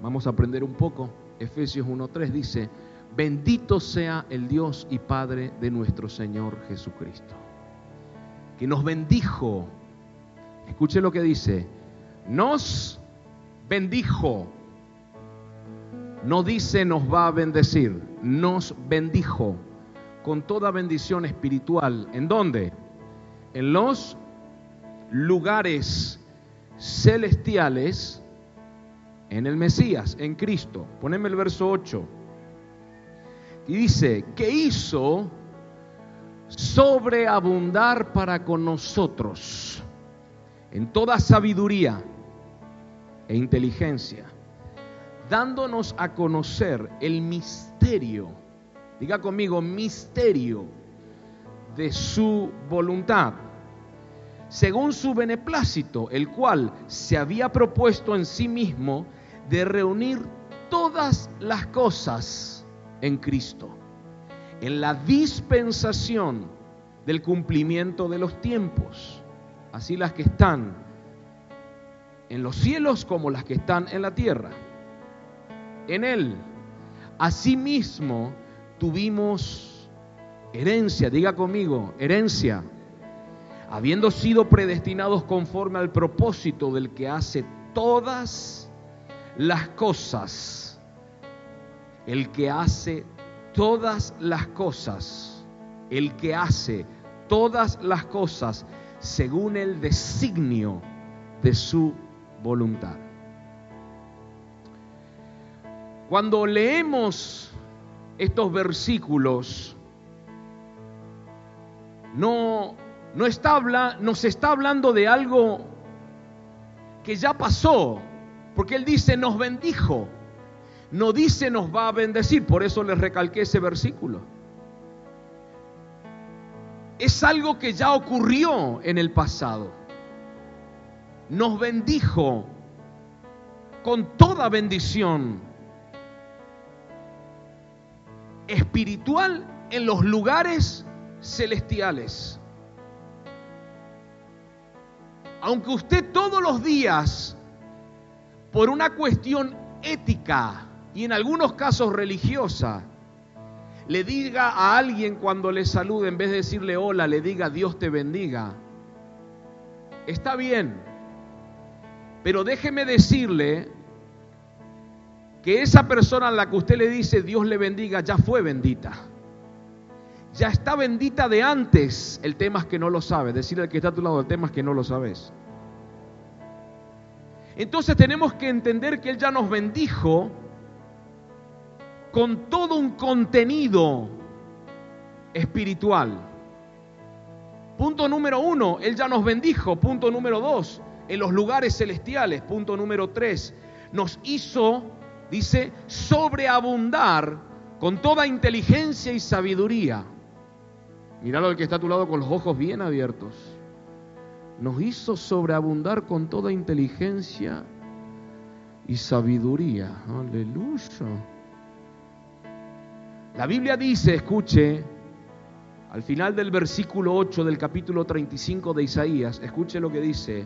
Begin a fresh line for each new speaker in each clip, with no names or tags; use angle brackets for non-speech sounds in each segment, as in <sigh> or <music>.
Vamos a aprender un poco. Efesios 1.3 dice, bendito sea el Dios y Padre de nuestro Señor Jesucristo, que nos bendijo. Escuche lo que dice, nos bendijo. No dice nos va a bendecir, nos bendijo con toda bendición espiritual. ¿En dónde? En los lugares celestiales en el Mesías, en Cristo. Poneme el verso 8. Y dice, que hizo sobreabundar para con nosotros en toda sabiduría e inteligencia, dándonos a conocer el misterio, diga conmigo, misterio de su voluntad, según su beneplácito, el cual se había propuesto en sí mismo de reunir todas las cosas en Cristo, en la dispensación del cumplimiento de los tiempos, así las que están en los cielos como las que están en la tierra. En Él, asimismo, tuvimos herencia, diga conmigo, herencia, habiendo sido predestinados conforme al propósito del que hace todas las cosas, el que hace todas las cosas, el que hace todas las cosas según el designio de su voluntad. Cuando leemos estos versículos, no, no está, nos está hablando de algo que ya pasó, porque Él dice, nos bendijo. No dice, nos va a bendecir. Por eso les recalqué ese versículo. Es algo que ya ocurrió en el pasado. Nos bendijo con toda bendición espiritual en los lugares celestiales. Aunque usted todos los días por una cuestión ética y en algunos casos religiosa, le diga a alguien cuando le salude, en vez de decirle hola, le diga Dios te bendiga. Está bien, pero déjeme decirle que esa persona a la que usted le dice Dios le bendiga ya fue bendita. Ya está bendita de antes. El tema es que no lo sabe. Decirle al que está a tu lado, el tema es que no lo sabes. Entonces tenemos que entender que Él ya nos bendijo con todo un contenido espiritual. Punto número uno, Él ya nos bendijo. Punto número dos, en los lugares celestiales. Punto número tres, nos hizo, dice, sobreabundar con toda inteligencia y sabiduría. Míralo el que está a tu lado con los ojos bien abiertos nos hizo sobreabundar con toda inteligencia y sabiduría. Aleluya. La Biblia dice, escuche, al final del versículo 8 del capítulo 35 de Isaías, escuche lo que dice.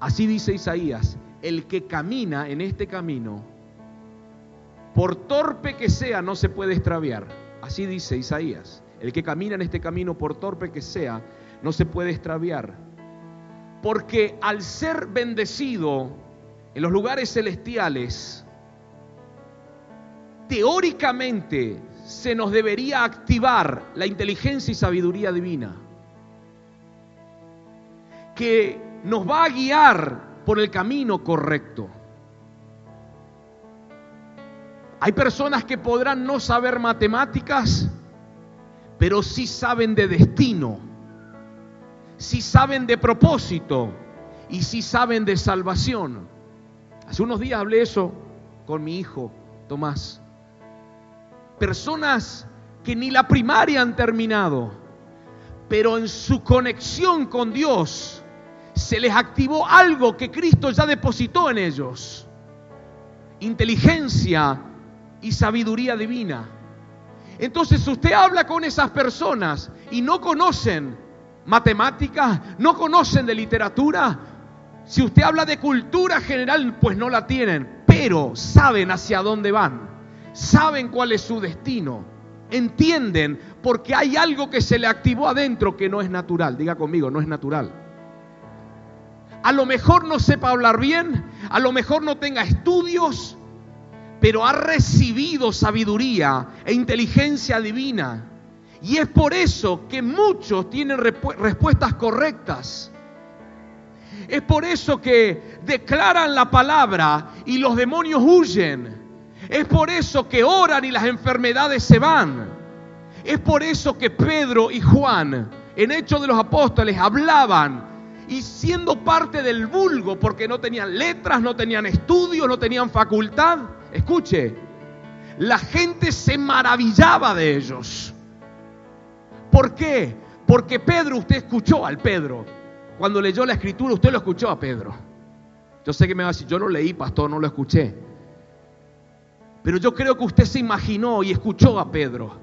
Así dice Isaías, el que camina en este camino, por torpe que sea, no se puede extraviar. Así dice Isaías, el que camina en este camino, por torpe que sea, no se puede extraviar. Porque al ser bendecido en los lugares celestiales, teóricamente se nos debería activar la inteligencia y sabiduría divina, que nos va a guiar por el camino correcto. Hay personas que podrán no saber matemáticas, pero sí saben de destino si saben de propósito y si saben de salvación. Hace unos días hablé eso con mi hijo Tomás. Personas que ni la primaria han terminado, pero en su conexión con Dios se les activó algo que Cristo ya depositó en ellos. Inteligencia y sabiduría divina. Entonces usted habla con esas personas y no conocen matemáticas, no conocen de literatura. Si usted habla de cultura general, pues no la tienen. pero saben hacia dónde van, saben cuál es su destino, entienden porque hay algo que se le activó adentro que no es natural. Diga conmigo, no es natural. A lo mejor no sepa hablar bien, a lo mejor no tenga estudios, pero ha recibido sabiduría e inteligencia divina. Y es por eso que muchos tienen respuestas correctas. Es por eso que declaran la palabra y los demonios huyen. Es por eso que oran y las enfermedades se van. Es por eso que Pedro y Juan en Hechos de los Apóstoles hablaban y siendo parte del vulgo, porque no tenían letras, no tenían estudios, no tenían facultad, escuche, la gente se maravillaba de ellos. ¿Por qué? Porque Pedro, usted escuchó al Pedro. Cuando leyó la escritura, usted lo escuchó a Pedro. Yo sé que me va a decir, yo lo leí, pastor, no lo escuché. Pero yo creo que usted se imaginó y escuchó a Pedro.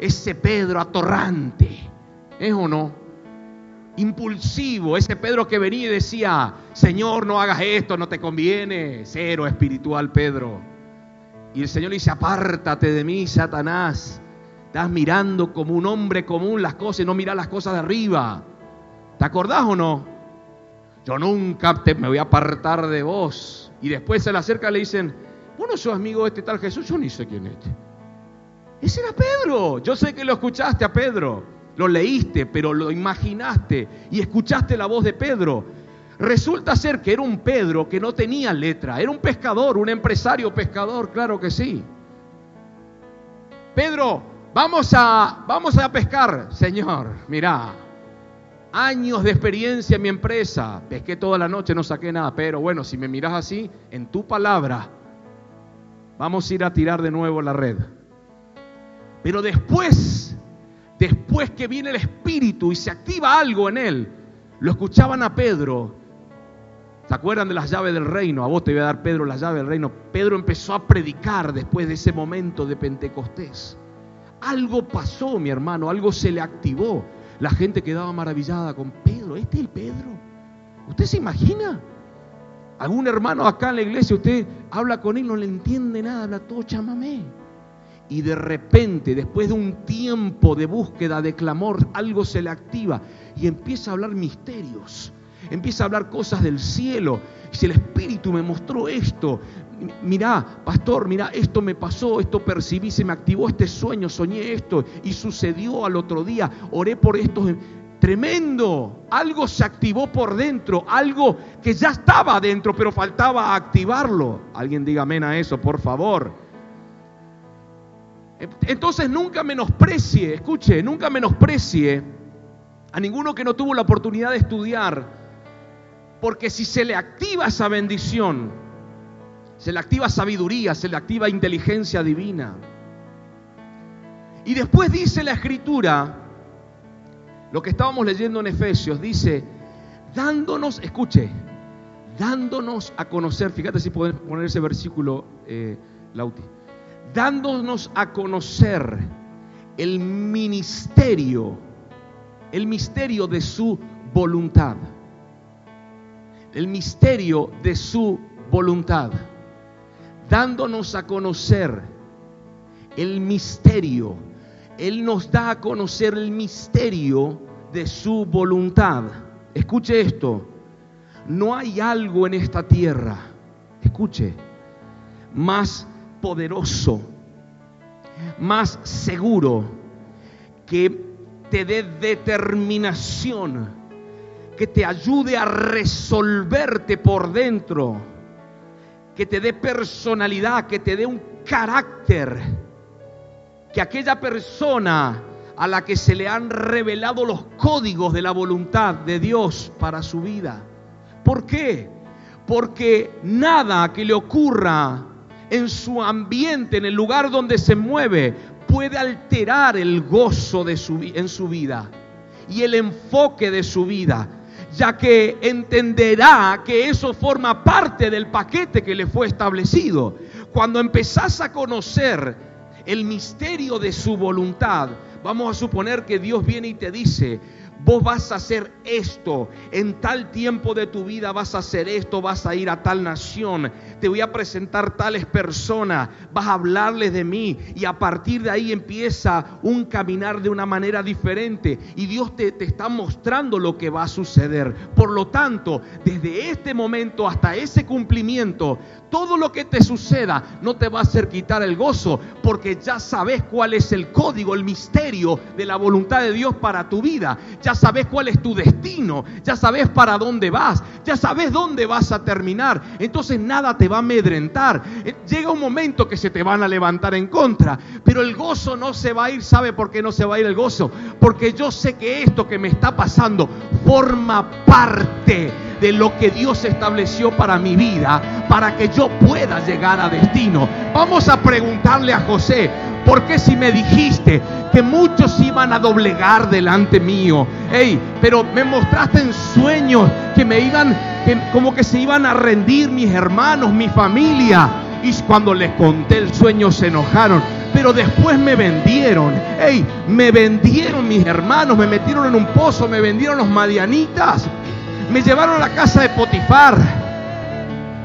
Ese Pedro atorrante. ¿Es o no? impulsivo, ese Pedro que venía y decía, Señor, no hagas esto, no te conviene, cero espiritual Pedro. Y el Señor le dice, apártate de mí, Satanás. Estás mirando como un hombre común las cosas y no miras las cosas de arriba. ¿Te acordás o no? Yo nunca me voy a apartar de vos. Y después se le acerca y le dicen, vos no sos amigo de este tal Jesús, yo ni sé quién es. Ese era Pedro. Yo sé que lo escuchaste a Pedro lo leíste, pero lo imaginaste y escuchaste la voz de Pedro. Resulta ser que era un Pedro que no tenía letra, era un pescador, un empresario pescador, claro que sí. Pedro, vamos a, vamos a pescar, Señor, mira, años de experiencia en mi empresa, pesqué toda la noche, no saqué nada, pero bueno, si me miras así, en tu palabra, vamos a ir a tirar de nuevo la red. Pero después después que viene el Espíritu y se activa algo en él, lo escuchaban a Pedro. ¿Se acuerdan de las llaves del reino? A vos te voy a dar Pedro las llaves del reino. Pedro empezó a predicar después de ese momento de Pentecostés. Algo pasó, mi hermano, algo se le activó. La gente quedaba maravillada con Pedro. ¿Este es el Pedro? ¿Usted se imagina? Algún hermano acá en la iglesia, usted habla con él, no le entiende nada, habla todo chamamé y de repente, después de un tiempo de búsqueda, de clamor, algo se le activa y empieza a hablar misterios, empieza a hablar cosas del cielo. Si el Espíritu me mostró esto, mirá, pastor, mirá, esto me pasó, esto percibí, se me activó este sueño, soñé esto y sucedió al otro día, oré por esto. Tremendo, algo se activó por dentro, algo que ya estaba dentro, pero faltaba activarlo. Alguien diga amén a eso, por favor. Entonces nunca menosprecie, escuche, nunca menosprecie a ninguno que no tuvo la oportunidad de estudiar, porque si se le activa esa bendición, se le activa sabiduría, se le activa inteligencia divina. Y después dice la escritura, lo que estábamos leyendo en Efesios, dice, dándonos, escuche, dándonos a conocer, fíjate si pueden poner ese versículo, eh, Lauti dándonos a conocer el ministerio, el misterio de su voluntad. El misterio de su voluntad. Dándonos a conocer el misterio. Él nos da a conocer el misterio de su voluntad. Escuche esto. No hay algo en esta tierra, escuche, más poderoso, más seguro, que te dé determinación, que te ayude a resolverte por dentro, que te dé personalidad, que te dé un carácter, que aquella persona a la que se le han revelado los códigos de la voluntad de Dios para su vida. ¿Por qué? Porque nada que le ocurra en su ambiente, en el lugar donde se mueve, puede alterar el gozo de su, en su vida y el enfoque de su vida, ya que entenderá que eso forma parte del paquete que le fue establecido. Cuando empezás a conocer el misterio de su voluntad, vamos a suponer que Dios viene y te dice, vos vas a hacer esto, en tal tiempo de tu vida vas a hacer esto, vas a ir a tal nación, te voy a presentar tales personas, vas a hablarles de mí y a partir de ahí empieza un caminar de una manera diferente y Dios te, te está mostrando lo que va a suceder. Por lo tanto, desde este momento hasta ese cumplimiento, todo lo que te suceda no te va a hacer quitar el gozo, porque ya sabes cuál es el código, el misterio de la voluntad de Dios para tu vida. Ya sabes cuál es tu destino, ya sabes para dónde vas, ya sabes dónde vas a terminar. Entonces nada te va a amedrentar. Eh, llega un momento que se te van a levantar en contra, pero el gozo no se va a ir. ¿Sabe por qué no se va a ir el gozo? Porque yo sé que esto que me está pasando forma parte de lo que Dios estableció para mi vida, para que yo pueda llegar a destino. Vamos a preguntarle a José, ¿por qué si me dijiste que muchos iban a doblegar delante mío? Hey, pero me mostraste en sueños que me iban, que como que se iban a rendir mis hermanos, mi familia. Y cuando les conté el sueño se enojaron. Pero después me vendieron. Hey, me vendieron mis hermanos, me metieron en un pozo, me vendieron los madianitas. Me llevaron a la casa de Potifar.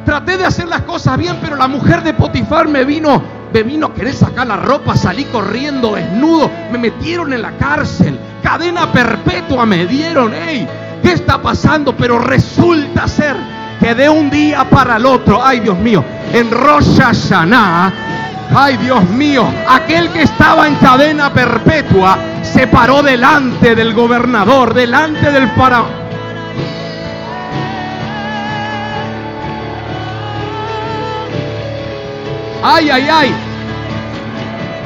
Traté de hacer las cosas bien, pero la mujer de Potifar me vino, me vino a querer sacar la ropa, salí corriendo desnudo, me metieron en la cárcel, cadena perpetua me dieron, ey, ¿qué está pasando? Pero resulta ser que de un día para el otro, ay Dios mío, en Rosh Hashanah, ay Dios mío, aquel que estaba en cadena perpetua se paró delante del gobernador, delante del faraón Ay, ay, ay.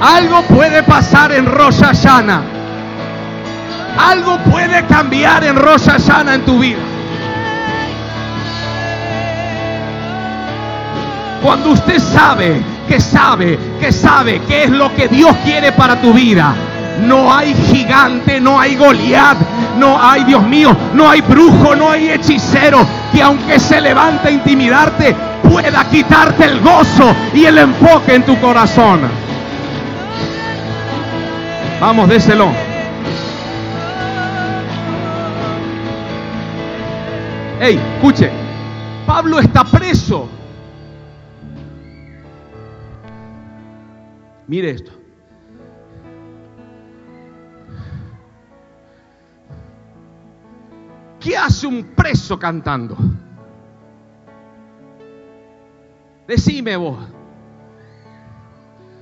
Algo puede pasar en Rosh Hashanah. Algo puede cambiar en Rosh Hashanah en tu vida. Cuando usted sabe, que sabe, que sabe qué es lo que Dios quiere para tu vida. No hay gigante, no hay Goliat, no hay, Dios mío, no hay brujo, no hay hechicero que aunque se levante a intimidarte, pueda quitarte el gozo y el enfoque en tu corazón. Vamos, déselo. Hey, escuche, Pablo está preso. Mire esto. ¿Qué hace un preso cantando? Decime vos.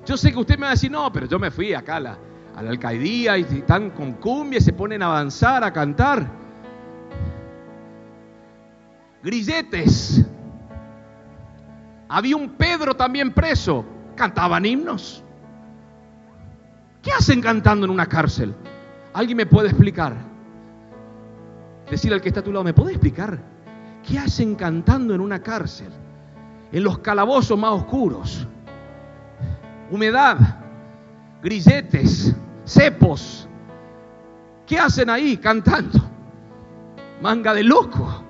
Yo sé que usted me va a decir, no, pero yo me fui acá a la, alcaidía y están con cumbia y se ponen a avanzar, a cantar. Grilletes. Había un Pedro también preso. Cantaban himnos. ¿Qué hacen cantando en una cárcel? ¿Alguien me puede explicar? Decirle al que está a tu lado, ¿me puede explicar? ¿Qué hacen cantando en una cárcel? En los calabozos más oscuros. Humedad, grilletes, cepos. ¿Qué hacen ahí cantando? Manga de loco.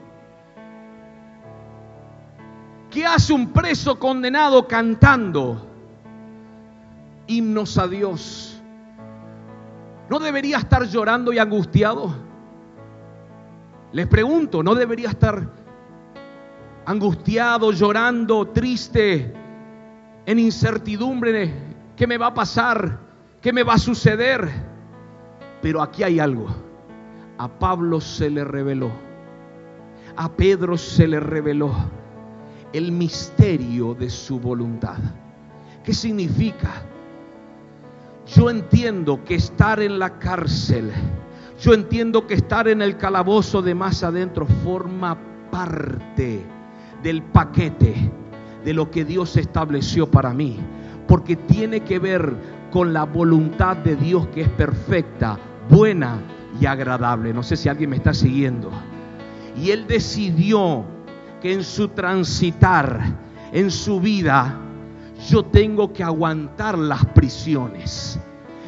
¿Qué hace un preso condenado cantando himnos a Dios? ¿No debería estar llorando y angustiado? Les pregunto, ¿no debería estar angustiado, llorando, triste, en incertidumbre, ¿qué me va a pasar? ¿Qué me va a suceder? Pero aquí hay algo. A Pablo se le reveló, a Pedro se le reveló el misterio de su voluntad. ¿Qué significa? Yo entiendo que estar en la cárcel, yo entiendo que estar en el calabozo de más adentro forma parte del paquete de lo que Dios estableció para mí. Porque tiene que ver con la voluntad de Dios que es perfecta, buena y agradable. No sé si alguien me está siguiendo. Y Él decidió que en su transitar, en su vida, yo tengo que aguantar las prisiones.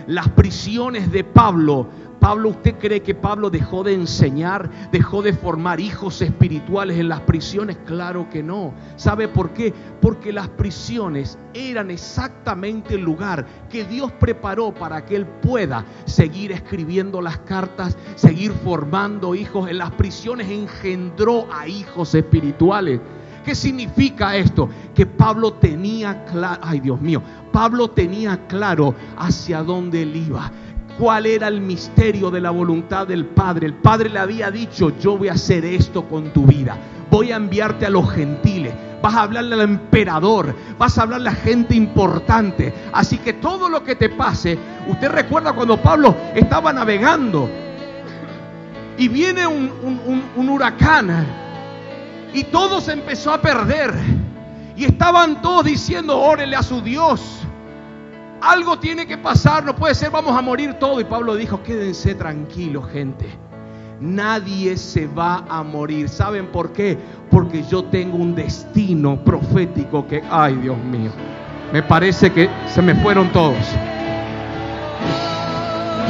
Las prisiones de Pablo Pablo, ¿usted cree que Pablo dejó de enseñar, dejó de formar hijos espirituales en las prisiones? Claro que no. ¿Sabe por qué? Porque las prisiones eran exactamente el lugar que Dios preparó para que él pueda seguir escribiendo las cartas, seguir formando hijos. En las prisiones engendró a hijos espirituales. ¿Qué significa esto? Que Pablo tenía claro, ay Dios mío, Pablo tenía claro hacia dónde él iba cuál era el misterio de la voluntad del Padre. El Padre le había dicho, yo voy a hacer esto con tu vida. Voy a enviarte a los gentiles. Vas a hablarle al emperador. Vas a hablarle a gente importante. Así que todo lo que te pase, usted recuerda cuando Pablo estaba navegando y viene un, huracán y todo se empezó a perder. Y estaban todos diciendo, órele a su Dios. Algo tiene que pasar, no puede ser, vamos a morir todo. Y Pablo dijo, quédense tranquilos, gente. Nadie se va a morir. ¿Saben por qué? Porque yo tengo un destino profético que, ay Dios mío, me parece que se me fueron todos.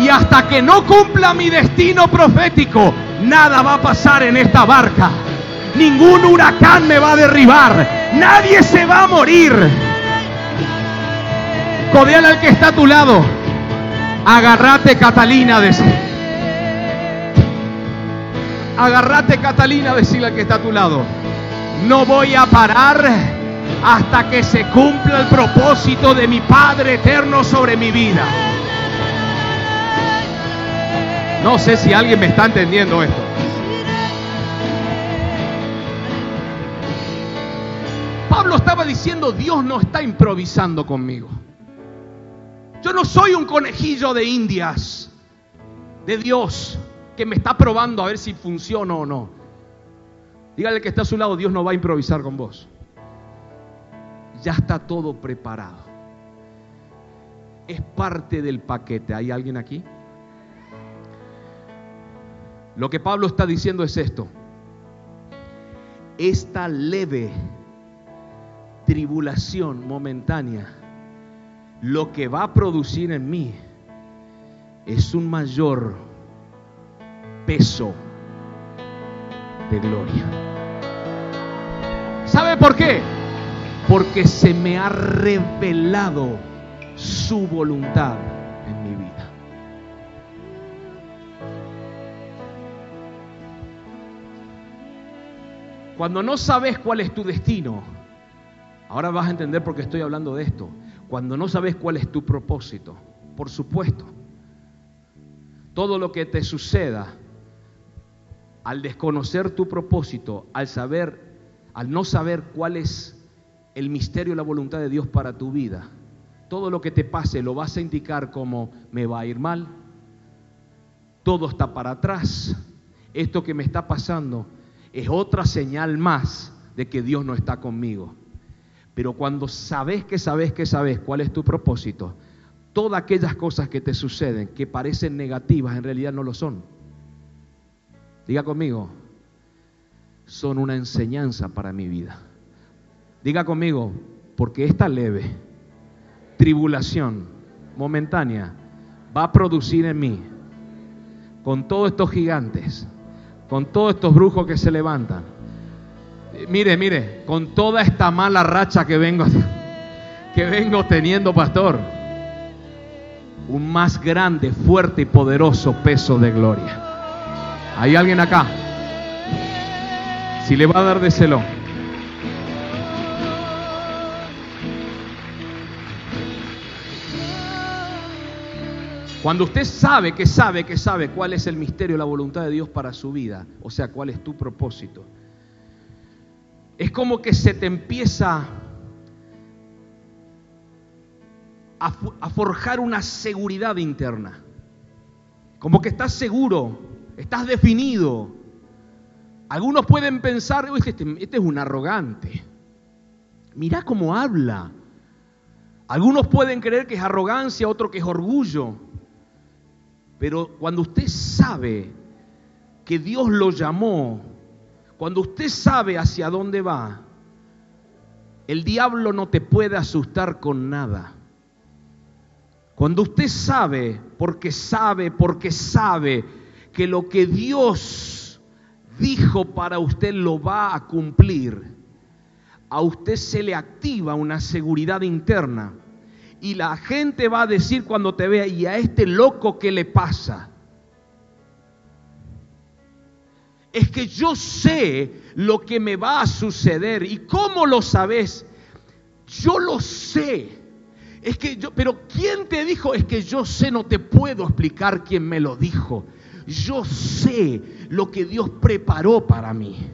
Y hasta que no cumpla mi destino profético, nada va a pasar en esta barca. Ningún huracán me va a derribar. Nadie se va a morir. Codeale al que está a tu lado. Agarrate, Catalina, decir. Agarrate, Catalina, decirle al que está a tu lado. No voy a parar hasta que se cumpla el propósito de mi Padre eterno sobre mi vida. No sé si alguien me está entendiendo esto. Pablo estaba diciendo, Dios no está improvisando conmigo. Yo no soy un conejillo de indias de Dios que me está probando a ver si funciona o no. Dígale que está a su lado, Dios no va a improvisar con vos. Ya está todo preparado. Es parte del paquete. ¿Hay alguien aquí? Lo que Pablo está diciendo es esto. Esta leve tribulación momentánea lo que va a producir en mí es un mayor peso de gloria. ¿Sabe por qué? Porque se me ha revelado su voluntad en mi vida. Cuando no sabes cuál es tu destino, ahora vas a entender por qué estoy hablando de esto cuando no sabes cuál es tu propósito, por supuesto, todo lo que te suceda, al desconocer tu propósito, al saber, al no saber cuál es el misterio y la voluntad de Dios para tu vida, todo lo que te pase lo vas a indicar como me va a ir mal, todo está para atrás, esto que me está pasando es otra señal más de que Dios no está conmigo. Pero cuando sabes que sabes que sabes cuál es tu propósito, todas aquellas cosas que te suceden, que parecen negativas, en realidad no lo son. Diga conmigo, son una enseñanza para mi vida. Diga conmigo, porque esta leve tribulación momentánea va a producir en mí, con todos estos gigantes, con todos estos brujos que se levantan, Mire, mire, con toda esta mala racha que vengo, <laughs> que vengo teniendo, pastor, un más grande, fuerte y poderoso peso de gloria. ¿Hay alguien acá? Si le va a dar de celo. Cuando usted sabe que sabe que sabe cuál es el misterio, la voluntad de Dios para su vida, o sea, cuál es tu propósito, es como que se te empieza a, forjar una seguridad interna. Como que estás seguro, estás definido. Algunos pueden pensar, este, este, es un arrogante. Mirá cómo habla. Algunos pueden creer que es arrogancia, otro que es orgullo. Pero cuando usted sabe que Dios lo llamó cuando usted sabe hacia dónde va, el diablo no te puede asustar con nada. Cuando usted sabe, porque sabe, porque sabe que lo que Dios dijo para usted lo va a cumplir, a usted se le activa una seguridad interna. Y la gente va a decir cuando te vea, ¿y a este loco qué le pasa? Es que yo sé lo que me va a suceder. ¿Y cómo lo sabes? Yo lo sé. Es que yo, pero ¿quién te dijo? Es que yo sé, no te puedo explicar quién me lo dijo. Yo sé lo que Dios preparó para mí.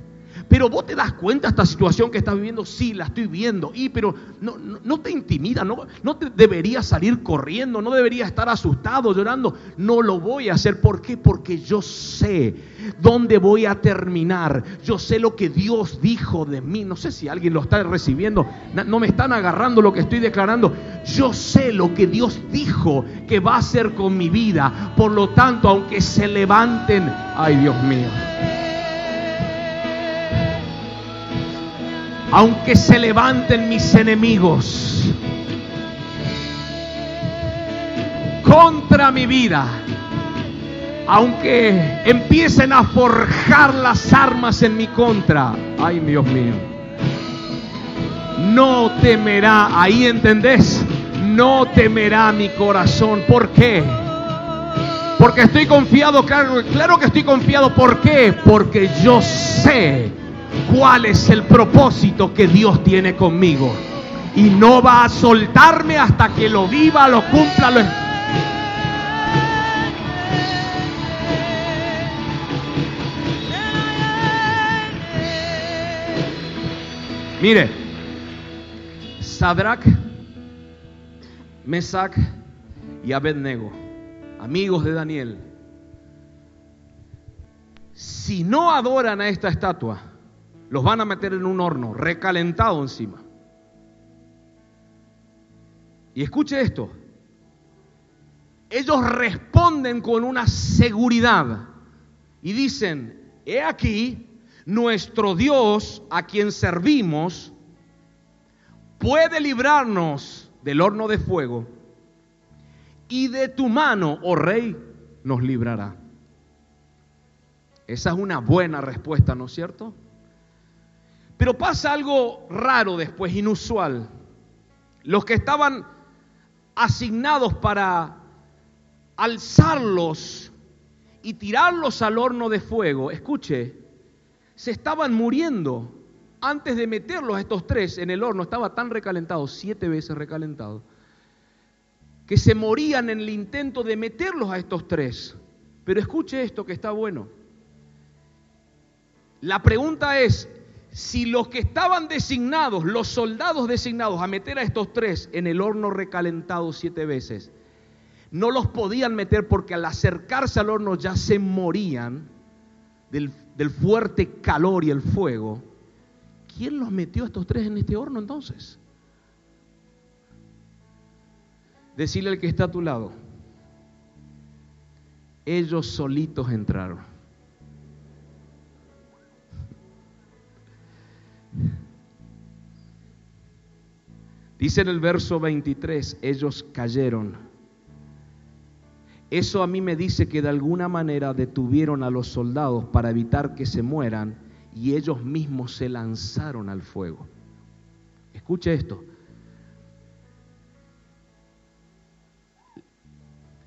Pero vos te das cuenta esta situación que estás viviendo, sí, la estoy viendo. Y pero no, no, te intimida, no, no te deberías salir corriendo, no deberías estar asustado, llorando. No lo voy a hacer. ¿Por qué? Porque yo sé dónde voy a terminar. Yo sé lo que Dios dijo de mí. No sé si alguien lo está recibiendo. No me están agarrando lo que estoy declarando. Yo sé lo que Dios dijo que va a hacer con mi vida. Por lo tanto, aunque se levanten, ay Dios mío. Aunque se levanten mis enemigos contra mi vida, aunque empiecen a forjar las armas en mi contra, ay Dios mío, no temerá, ahí entendés, no temerá mi corazón. ¿Por qué? Porque estoy confiado, claro, claro que estoy confiado. ¿Por qué? Porque yo sé cuál es el propósito que Dios tiene conmigo. Y no va a soltarme hasta que lo viva, lo cumpla, lo... Mire, Sadrach, Mesach y Abednego, amigos de Daniel, si no adoran a esta estatua, los van a meter en un horno recalentado encima. Y escuche esto. Ellos responden con una seguridad y dicen, he aquí, nuestro Dios a quien servimos puede librarnos del horno de fuego y de tu mano, oh rey, nos librará. Esa es una buena respuesta, ¿no es cierto? Pero pasa algo raro después, inusual. Los que estaban asignados para alzarlos y tirarlos al horno de fuego, escuche, se estaban muriendo antes de meterlos a estos tres en el horno. Estaba tan recalentado, siete veces recalentado, que se morían en el intento de meterlos a estos tres. Pero escuche esto que está bueno. La pregunta es, si los que estaban designados, los soldados designados a meter a estos tres en el horno recalentado siete veces, no los podían meter porque al acercarse al horno ya se morían del, fuerte calor y el fuego, ¿quién los metió a estos tres en este horno entonces? Decirle al que está a tu lado, ellos solitos entraron. Dice en el verso 23, ellos cayeron. Eso a mí me dice que de alguna manera detuvieron a los soldados para evitar que se mueran y ellos mismos se lanzaron al fuego. Escuche esto.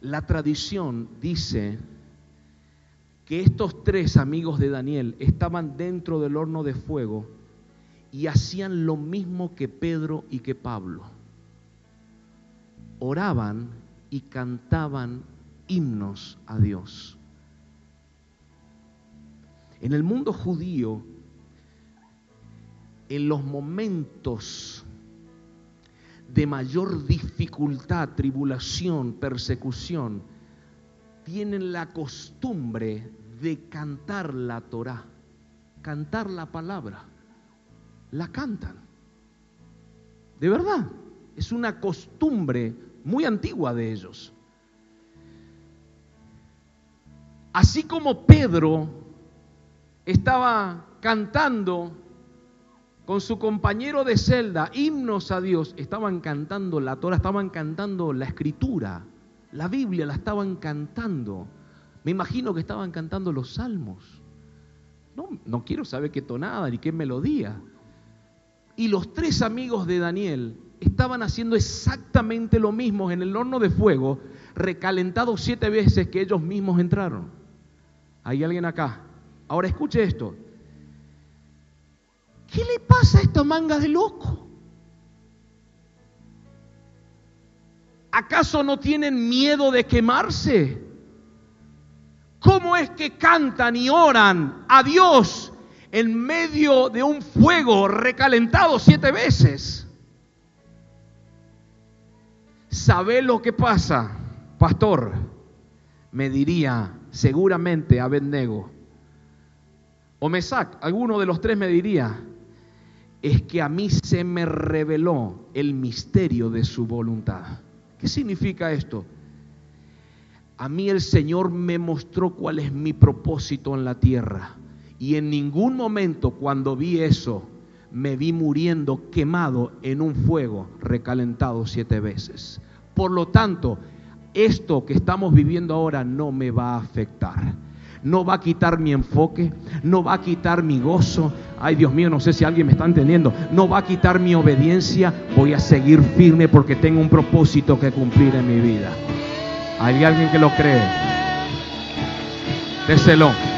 La tradición dice que estos tres amigos de Daniel estaban dentro del horno de fuego y hacían lo mismo que Pedro y que Pablo. Oraban y cantaban himnos a Dios. En el mundo judío, en los momentos de mayor dificultad, tribulación, persecución, tienen la costumbre de cantar la Torah, cantar la palabra la cantan. De verdad, es una costumbre muy antigua de ellos. Así como Pedro estaba cantando con su compañero de celda himnos a Dios, estaban cantando la Torah, estaban cantando la escritura, la Biblia la estaban cantando. Me imagino que estaban cantando los salmos. No, no quiero saber qué tonada ni qué melodía. Y los tres amigos de Daniel estaban haciendo exactamente lo mismo en el horno de fuego, recalentado siete veces que ellos mismos entraron. ¿Hay alguien acá? Ahora escuche esto. ¿Qué le pasa a esta manga de loco? ¿Acaso no tienen miedo de quemarse? ¿Cómo es que cantan y oran a Dios en medio de un fuego recalentado siete veces? ¿Sabe lo que pasa, pastor? Me diría seguramente Abednego. O Mesac, alguno de los tres me diría, es que a mí se me reveló el misterio de su voluntad. ¿Qué significa esto? A mí el Señor me mostró cuál es mi propósito en la tierra. Y en ningún momento cuando vi eso, me vi muriendo quemado en un fuego recalentado siete veces. Por lo tanto, esto que estamos viviendo ahora no me va a afectar. No va a quitar mi enfoque, no va a quitar mi gozo. Ay Dios mío, no sé si alguien me está entendiendo. No va a quitar mi obediencia. Voy a seguir firme porque tengo un propósito que cumplir en mi vida. ¿Hay alguien que lo cree? Déselo.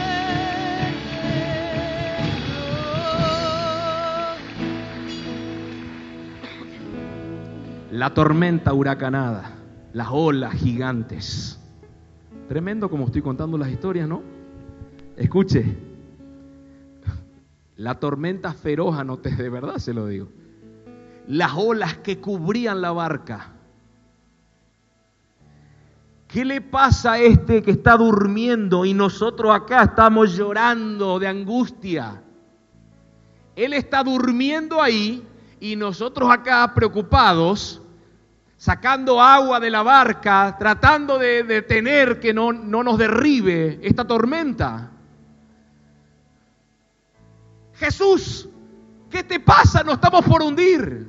La tormenta huracanada, las olas gigantes. Tremendo como estoy contando las historias, ¿no? Escuche, la tormenta feroz, anote, de verdad se lo digo. Las olas que cubrían la barca ¿Qué le pasa a este que está durmiendo y nosotros acá estamos llorando de angustia? Él está durmiendo ahí y nosotros acá preocupados, sacando agua de la barca, tratando de detener que no, no nos derribe esta tormenta. Jesús, ¿qué te pasa? No estamos por hundir.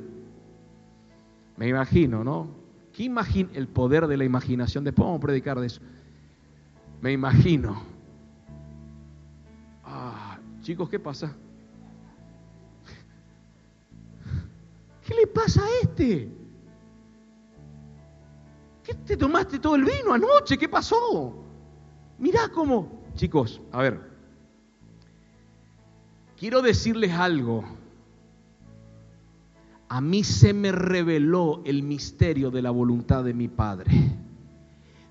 Me imagino, ¿no? ¿Qué el poder de la imaginación? Después vamos a predicar de eso. Me imagino. Ah, chicos, ¿qué pasa? ¿Qué le pasa a este? ¿Qué te tomaste todo el vino anoche? ¿Qué pasó? Mirá cómo... Chicos, a ver. Quiero decirles algo a mí se me reveló el misterio de la voluntad de mi Padre.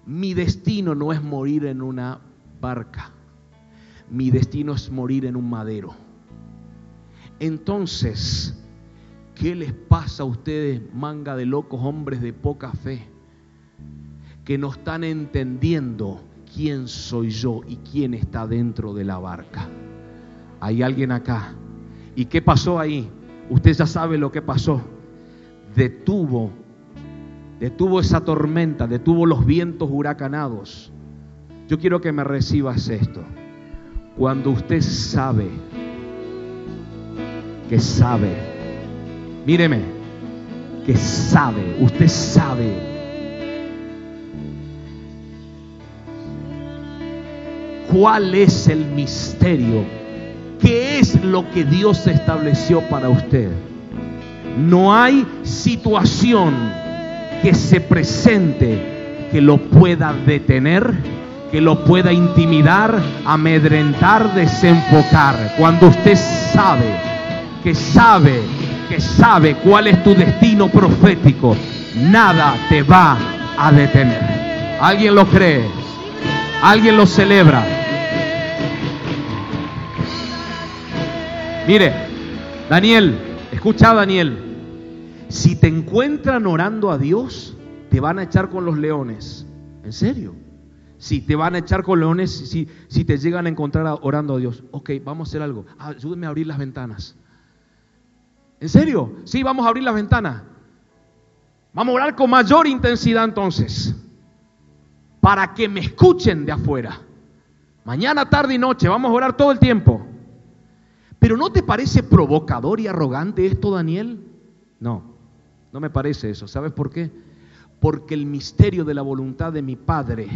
Mi destino no es morir en una barca, mi destino es morir en un madero. Entonces, ¿qué les pasa a ustedes, manga de locos, hombres de poca fe, que no están entendiendo quién soy yo y quién está dentro de la barca? Hay alguien acá. ¿Y qué pasó ahí? Usted ya sabe lo que pasó. Detuvo, detuvo esa tormenta, detuvo los vientos huracanados. Yo quiero que me recibas esto. Cuando usted sabe, que sabe, míreme, que sabe, usted sabe cuál es el misterio ¿Qué es lo que Dios estableció para usted? No hay situación que se presente que lo pueda detener, que lo pueda intimidar, amedrentar, desenfocar. Cuando usted sabe, que sabe, que sabe cuál es tu destino profético, nada te va a detener. ¿Alguien lo cree? ¿Alguien lo celebra? Mire, Daniel, escucha Daniel, si te encuentran orando a Dios, te van a echar con los leones. ¿En serio? Si te van a echar con leones, si, si te llegan a encontrar orando a Dios. Ok, vamos a hacer algo. Ayúdenme a abrir las ventanas. ¿En serio? Sí, vamos a abrir las ventanas. Vamos a orar con mayor intensidad entonces. Para que me escuchen de afuera. Mañana, tarde y noche. Vamos a orar todo el tiempo. Pero ¿no te parece provocador y arrogante esto, Daniel? No, no me parece eso. ¿Sabes por qué? Porque el misterio de la voluntad de mi Padre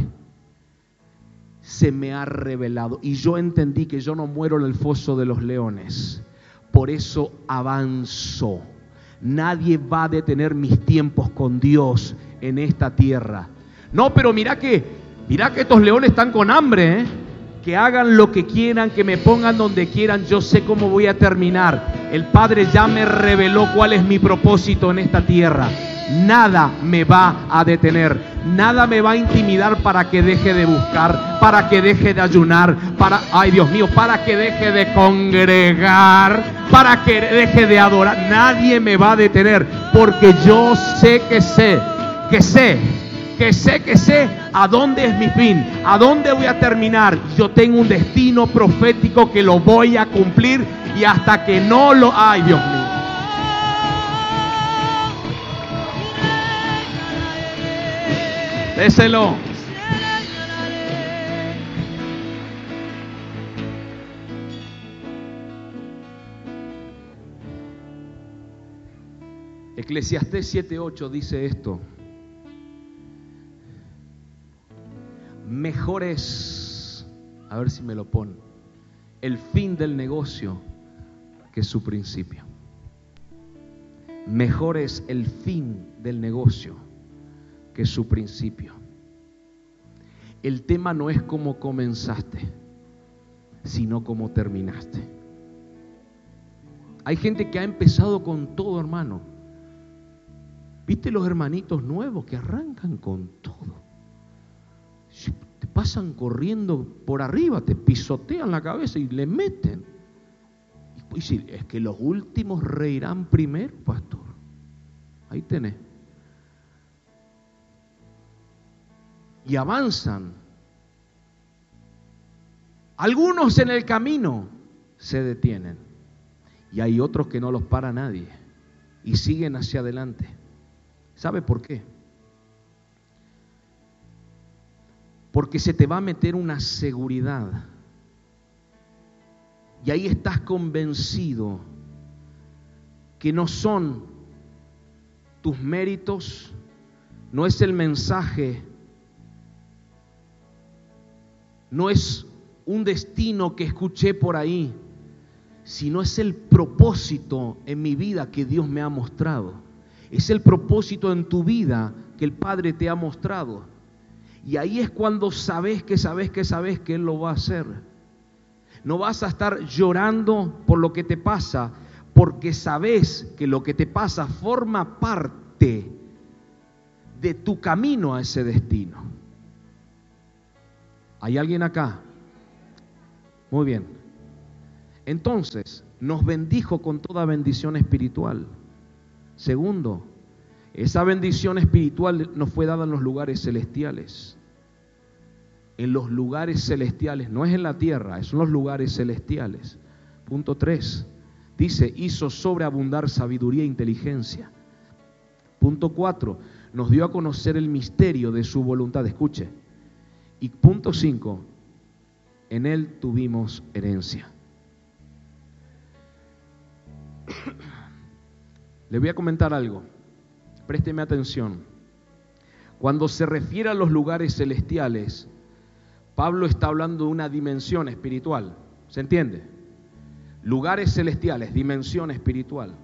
se me ha revelado y yo entendí que yo no muero en el foso de los leones. Por eso avanzo. Nadie va a detener mis tiempos con Dios en esta tierra. No, pero mira que, mira que estos leones están con hambre, ¿eh? Que hagan lo que quieran, que me pongan donde quieran, yo sé cómo voy a terminar. El Padre ya me reveló cuál es mi propósito en esta tierra. Nada me va a detener, nada me va a intimidar para que deje de buscar, para que deje de ayunar, para, ay Dios mío, para que deje de congregar, para que deje de adorar. Nadie me va a detener, porque yo sé que sé, que sé que sé que sé a dónde es mi fin, a dónde voy a terminar. Yo tengo un destino profético que lo voy a cumplir y hasta que no lo... ¡Ay, Dios mío! Déselo. Eclesiastés 7:8 dice esto. Mejor es, a ver si me lo pone, el fin del negocio que su principio. Mejor es el fin del negocio que su principio. El tema no es cómo comenzaste, sino cómo terminaste. Hay gente que ha empezado con todo, hermano. ¿Viste los hermanitos nuevos que arrancan con todo? Pasan corriendo por arriba, te pisotean la cabeza y le meten. Y pues, es que los últimos reirán primero, pastor. Ahí tenés. Y avanzan. Algunos en el camino se detienen. Y hay otros que no los para nadie. Y siguen hacia adelante. ¿Sabe por qué? Porque se te va a meter una seguridad. Y ahí estás convencido que no son tus méritos, no es el mensaje, no es un destino que escuché por ahí, sino es el propósito en mi vida que Dios me ha mostrado. Es el propósito en tu vida que el Padre te ha mostrado. Y ahí es cuando sabes que sabes que sabes que Él lo va a hacer. No vas a estar llorando por lo que te pasa, porque sabes que lo que te pasa forma parte de tu camino a ese destino. ¿Hay alguien acá? Muy bien. Entonces, nos bendijo con toda bendición espiritual. Segundo, esa bendición espiritual nos fue dada en los lugares celestiales. En los lugares celestiales, no es en la tierra, son los lugares celestiales. Punto 3. Dice, hizo sobreabundar sabiduría e inteligencia. Punto 4. Nos dio a conocer el misterio de su voluntad. Escuche. Y punto 5. En él tuvimos herencia. Le voy a comentar algo. Présteme atención. Cuando se refiere a los lugares celestiales, Pablo está hablando de una dimensión espiritual. ¿Se entiende? Lugares celestiales, dimensión espiritual.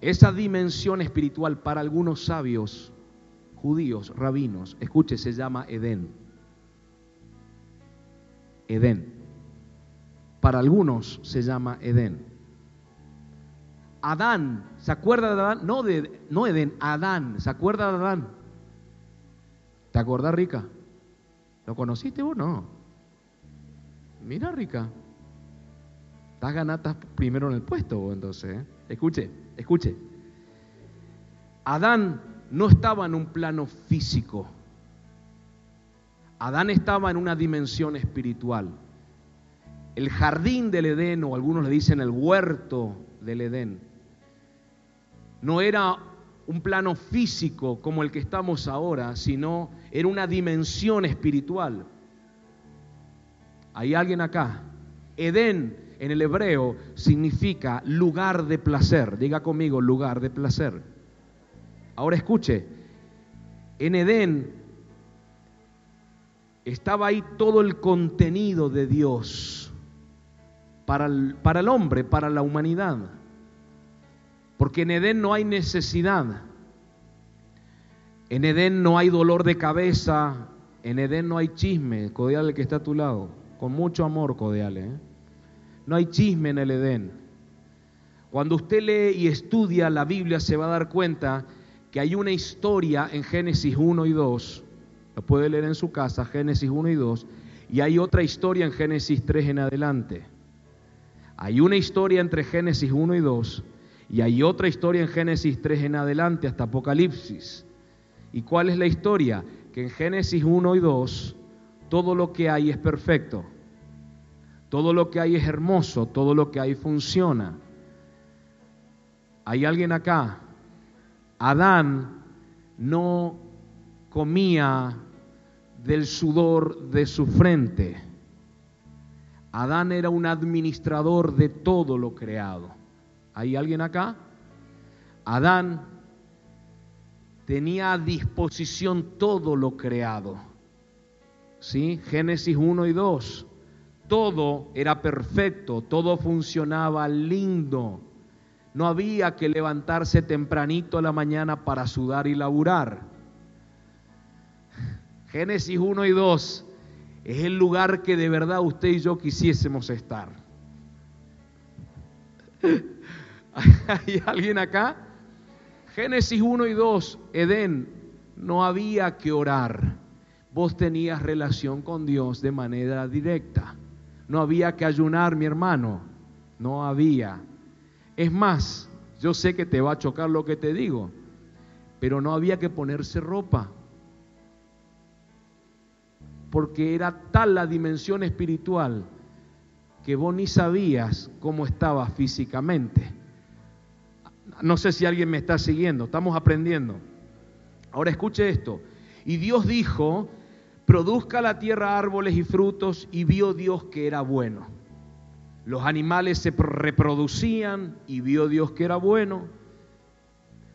Esa dimensión espiritual para algunos sabios judíos, rabinos, escuche, se llama Edén. Edén. Para algunos se llama Edén. Adán, ¿se acuerda de Adán? No, de, no Edén, Adán, ¿se acuerda de Adán? ¿Te acuerdas, Rica? ¿Lo conociste vos? No. Mira, Rica. Estás ganando primero en el puesto vos entonces. ¿eh? Escuche, escuche. Adán no estaba en un plano físico. Adán estaba en una dimensión espiritual. El jardín del Edén, o algunos le dicen el huerto del Edén, no era un plano físico como el que estamos ahora, sino era una dimensión espiritual. ¿Hay alguien acá? Edén en el hebreo significa lugar de placer. Diga conmigo, lugar de placer. Ahora escuche, en Edén estaba ahí todo el contenido de Dios para el, para el hombre, para la humanidad. Porque en Edén no hay necesidad. En Edén no hay dolor de cabeza. En Edén no hay chisme. Codial el que está a tu lado. con mucho amor, Codeale. ¿eh? No hay chisme en el Edén. Cuando usted lee y estudia la Biblia se va a dar cuenta que hay una historia en Génesis 1 y 2, lo puede leer en su casa, Génesis 1 y 2, y hay otra historia en Génesis 3 en adelante. Hay una historia entre Génesis 1 y 2 y hay otra historia en Génesis 3 en adelante hasta Apocalipsis. ¿Y cuál es la historia? Que en Génesis 1 y 2 todo lo que hay es perfecto. Todo lo que hay es hermoso, todo lo que hay funciona. ¿Hay alguien acá? Adán no comía del sudor de su frente. Adán era un administrador de todo lo creado. ¿Hay alguien acá? Adán tenía a disposición todo lo creado. ¿Sí? Génesis 1 y 2 todo era perfecto, todo funcionaba lindo. No había que levantarse tempranito a la mañana para sudar y laburar. Génesis 1 y 2 es el lugar que de verdad usted y yo quisiésemos estar. <laughs> ¿Hay alguien acá? Génesis 1 y 2, Edén, no había que orar. Vos tenías relación con Dios de manera directa. No había que ayunar, mi hermano. No había. Es más, yo sé que te va a chocar lo que te digo, pero no había que ponerse ropa. Porque era tal la dimensión espiritual que vos ni sabías cómo estaba físicamente. No sé si alguien me está siguiendo, estamos aprendiendo. Ahora escuche esto. Y Dios dijo, produzca la tierra árboles y frutos, y vio Dios que era bueno. Los animales se reproducían y vio Dios que era bueno.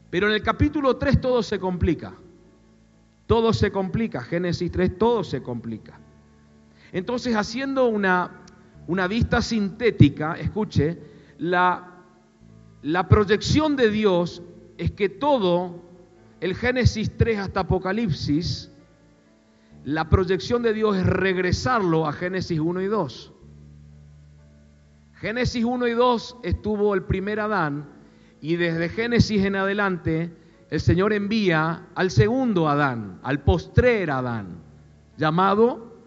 Pero en el capítulo 3 todo se complica. Todo se complica. Génesis 3 todo se complica. Entonces, haciendo una, una vista sintética, escuche, la, la proyección de Dios es que todo, el Génesis 3 hasta Apocalipsis, la proyección de Dios es regresarlo a Génesis 1 y 2. Génesis 1 y 2 estuvo el primer Adán y desde Génesis en adelante el Señor envía al segundo Adán, al postrer Adán, llamado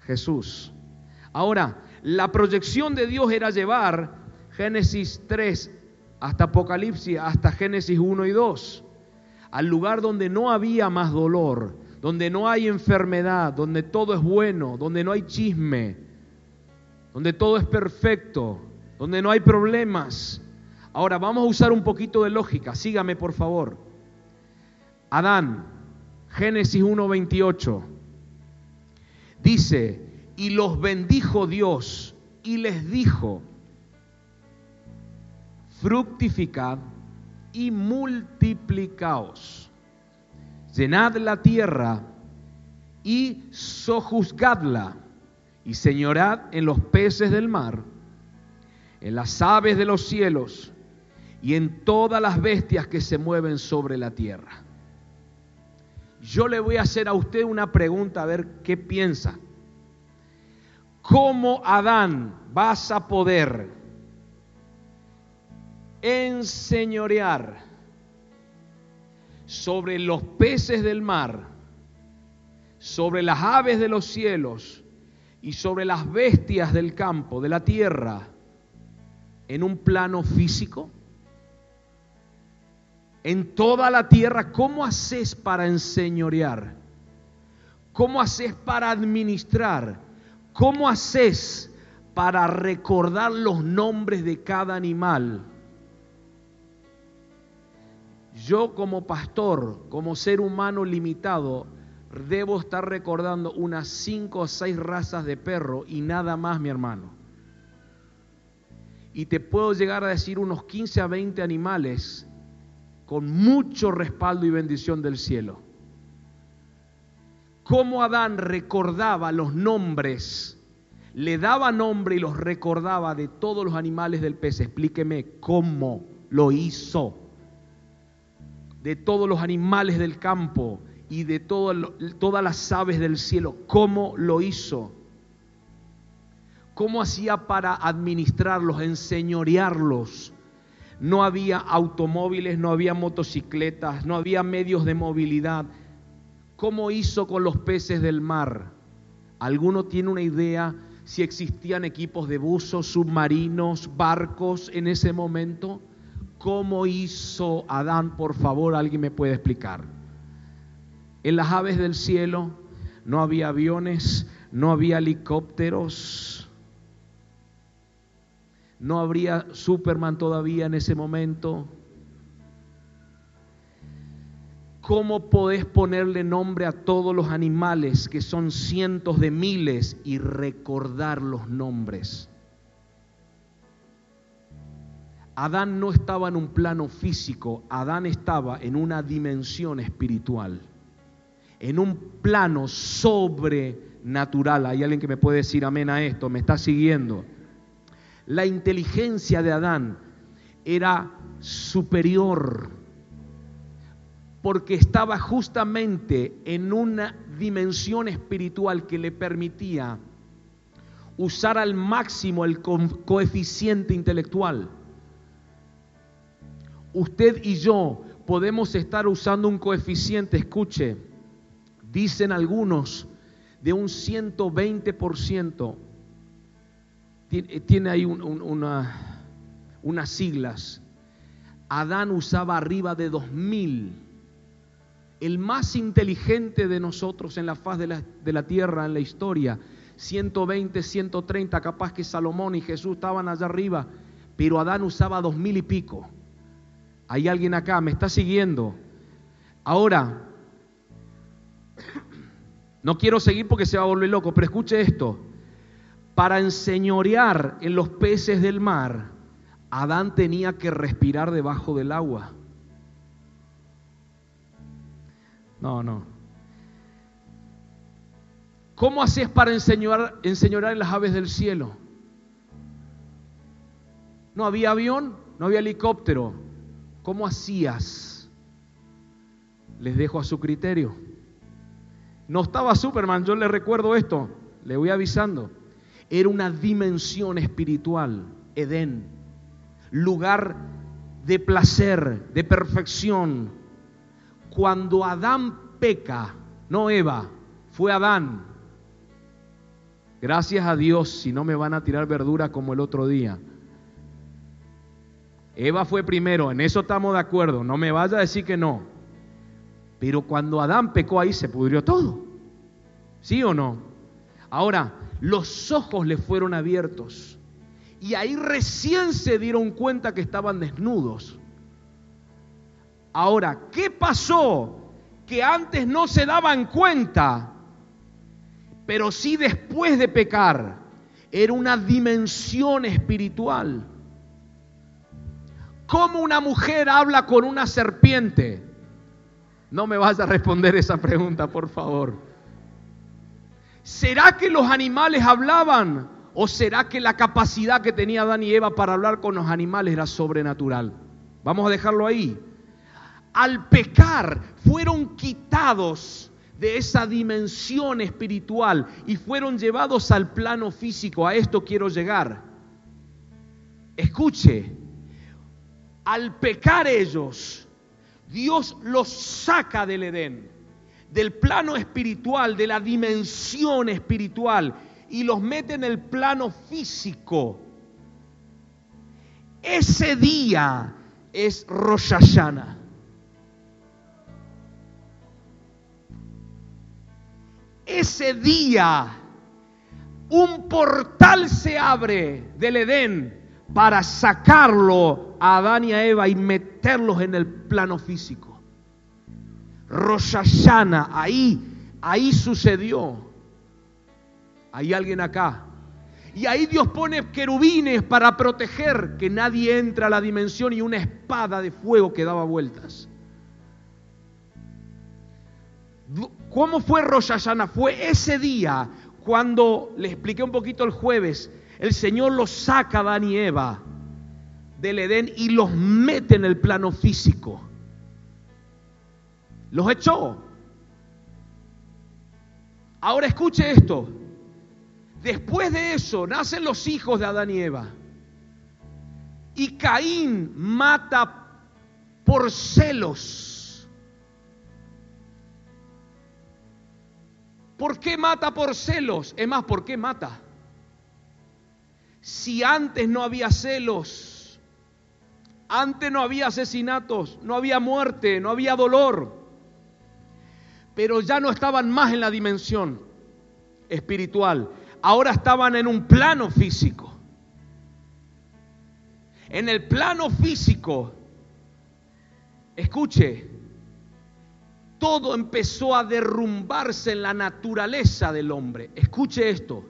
Jesús. Ahora, la proyección de Dios era llevar Génesis 3 hasta Apocalipsis, hasta Génesis 1 y 2, al lugar donde no había más dolor, donde no hay enfermedad, donde todo es bueno, donde no hay chisme, donde todo es perfecto, donde no hay problemas. Ahora vamos a usar un poquito de lógica, sígame por favor. Adán, Génesis 1:28, dice, y los bendijo Dios y les dijo, fructificad y multiplicaos llenad la tierra y sojuzgadla, y señorad en los peces del mar, en las aves de los cielos, y en todas las bestias que se mueven sobre la tierra. Yo le voy a hacer a usted una pregunta a ver qué piensa. ¿Cómo Adán vas a poder enseñorear sobre los peces del mar, sobre las aves de los cielos y sobre las bestias del campo, de la tierra, en un plano físico? En toda la tierra, ¿cómo haces para enseñorear? ¿Cómo haces para administrar? ¿Cómo haces para recordar los nombres de cada animal? Yo como pastor, como ser humano limitado, debo estar recordando unas cinco o seis razas de perro y nada más, mi hermano. Y te puedo llegar a decir unos 15 a 20 animales con mucho respaldo y bendición del cielo. Cómo Adán recordaba los nombres, le daba nombre y los recordaba de todos los animales del pez. Explíqueme cómo lo hizo de todos los animales del campo y de todas las aves del cielo. ¿Cómo lo hizo? ¿Cómo hacía para administrarlos, enseñorearlos? No había automóviles, no había motocicletas, no había medios de movilidad. ¿Cómo hizo con los peces del mar? ¿Alguno tiene una idea si existían equipos de buzos, submarinos, barcos en ese momento? ¿Cómo hizo Adán, por favor? ¿Alguien me puede explicar? En las aves del cielo no había aviones, no había helicópteros, no habría Superman todavía en ese momento. ¿Cómo podés ponerle nombre a todos los animales que son cientos de miles y recordar los nombres? Adán no estaba en un plano físico, Adán estaba en una dimensión espiritual, en un plano sobrenatural. Hay alguien que me puede decir amén a esto, me está siguiendo. La inteligencia de Adán era superior porque estaba justamente en una dimensión espiritual que le permitía usar al máximo el coeficiente intelectual usted y yo podemos estar usando un coeficiente, escuche, dicen algunos, de un 120%. Eh, tiene ahí unas siglas. Adán usaba arriba de 2000. El más inteligente de nosotros en la faz de la, de la tierra, en la historia. 120, 130, capaz que Salomón y Jesús estaban allá arriba, pero Adán usaba dos mil y pico. Hay alguien acá, me está siguiendo. Ahora, no quiero seguir porque se va a volver loco, pero escuche esto. Para enseñorear en los peces del mar, Adán tenía que respirar debajo del agua. No, no. ¿Cómo haces para enseñorar, enseñorar en las aves del cielo? No había avión, no había helicóptero, ¿Cómo hacías? Les dejo a su criterio. No estaba Superman, yo le recuerdo esto, le voy avisando. Era una dimensión espiritual, Edén, lugar de placer, de perfección. Cuando Adán peca, no Eva, fue Adán. Gracias a Dios, si no me van a tirar verdura como el otro día. Eva fue primero, en eso estamos de acuerdo, no me vaya a decir que no. Pero cuando Adán pecó ahí se pudrió todo. ¿Sí o no? Ahora, los ojos le fueron abiertos y ahí recién se dieron cuenta que estaban desnudos. Ahora, ¿qué pasó? Que antes no se daban cuenta, pero sí después de pecar. Era una dimensión espiritual. ¿Cómo una mujer habla con una serpiente? No me vas a responder esa pregunta, por favor. ¿Será que los animales hablaban? ¿O será que la capacidad que tenía Adán y Eva para hablar con los animales era sobrenatural? Vamos a dejarlo ahí. Al pecar fueron quitados de esa dimensión espiritual y fueron llevados al plano físico. A esto quiero llegar. Escuche, al pecar ellos, Dios los saca del Edén, del plano espiritual, de la dimensión espiritual, y los mete en el plano físico. Ese día es Rosh. Ese día un portal se abre del Edén para sacarlo a Adán y a Eva y meterlos en el plano físico. Rosh ahí, ahí sucedió. Hay alguien acá. Y ahí Dios pone querubines para proteger que nadie entre a la dimensión y una espada de fuego que daba vueltas. ¿Cómo fue Rosh Fue ese día cuando le expliqué un poquito el jueves el Señor los saca a Adán y Eva del Edén y los mete en el plano físico. Los echó. Ahora escuche esto. Después de eso nacen los hijos de Adán y Eva. Y Caín mata por celos. ¿Por qué mata por celos? Es más, ¿por qué mata? Si antes no había celos, antes no había asesinatos, no había muerte, no había dolor, pero ya no estaban más en la dimensión espiritual, ahora estaban en un plano físico. En el plano físico, escuche, todo empezó a derrumbarse en la naturaleza del hombre. Escuche esto,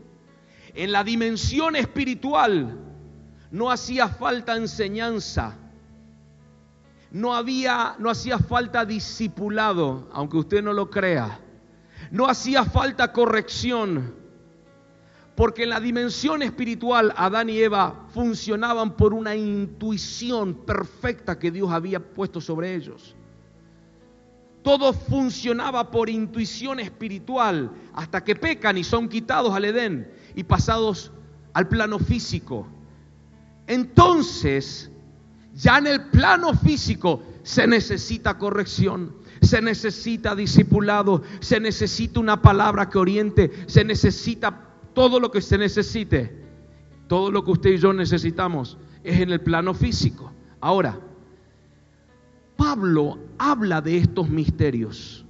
en la dimensión espiritual no hacía falta enseñanza, no había no hacía falta discipulado, aunque usted no lo crea. No hacía falta corrección. Porque en la dimensión espiritual Adán y Eva funcionaban por una intuición perfecta que Dios había puesto sobre ellos. Todo funcionaba por intuición espiritual hasta que pecan y son quitados al Edén y pasados al plano físico. Entonces, ya en el plano físico se necesita corrección, se necesita discipulado, se necesita una palabra que oriente, se necesita todo lo que se necesite, todo lo que usted y yo necesitamos es en el plano físico. Ahora, Pablo habla de estos misterios.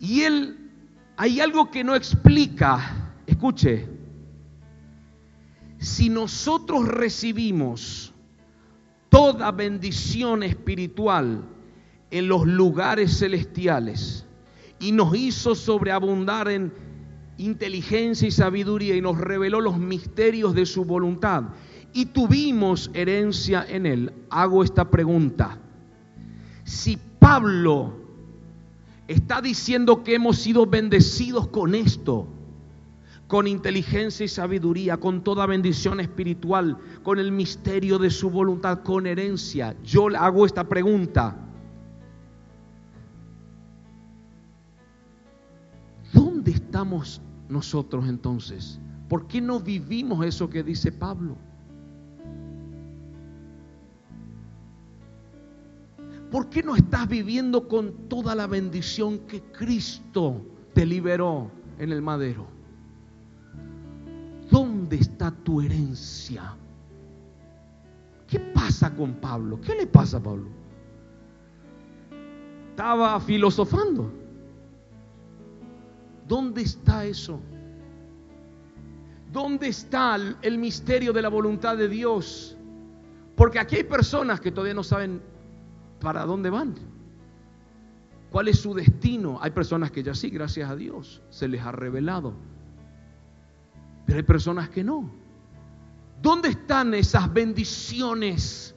Y él, hay algo que no explica, escuche, si nosotros recibimos toda bendición espiritual en los lugares celestiales, y nos hizo sobreabundar en inteligencia y sabiduría y nos reveló los misterios de su voluntad y tuvimos herencia en él. Hago esta pregunta. Si Pablo está diciendo que hemos sido bendecidos con esto, con inteligencia y sabiduría, con toda bendición espiritual, con el misterio de su voluntad, con herencia, yo le hago esta pregunta. ¿Dónde estamos nosotros entonces? ¿Por qué no vivimos eso que dice Pablo? ¿Por qué no estás viviendo con toda la bendición que Cristo te liberó en el madero? ¿Dónde está tu herencia? ¿Qué pasa con Pablo? ¿Qué le pasa a Pablo? Estaba filosofando. ¿Dónde está eso? ¿Dónde está el misterio de la voluntad de Dios? Porque aquí hay personas que todavía no saben para dónde van. ¿Cuál es su destino? Hay personas que ya sí, gracias a Dios, se les ha revelado. Pero hay personas que no. ¿Dónde están esas bendiciones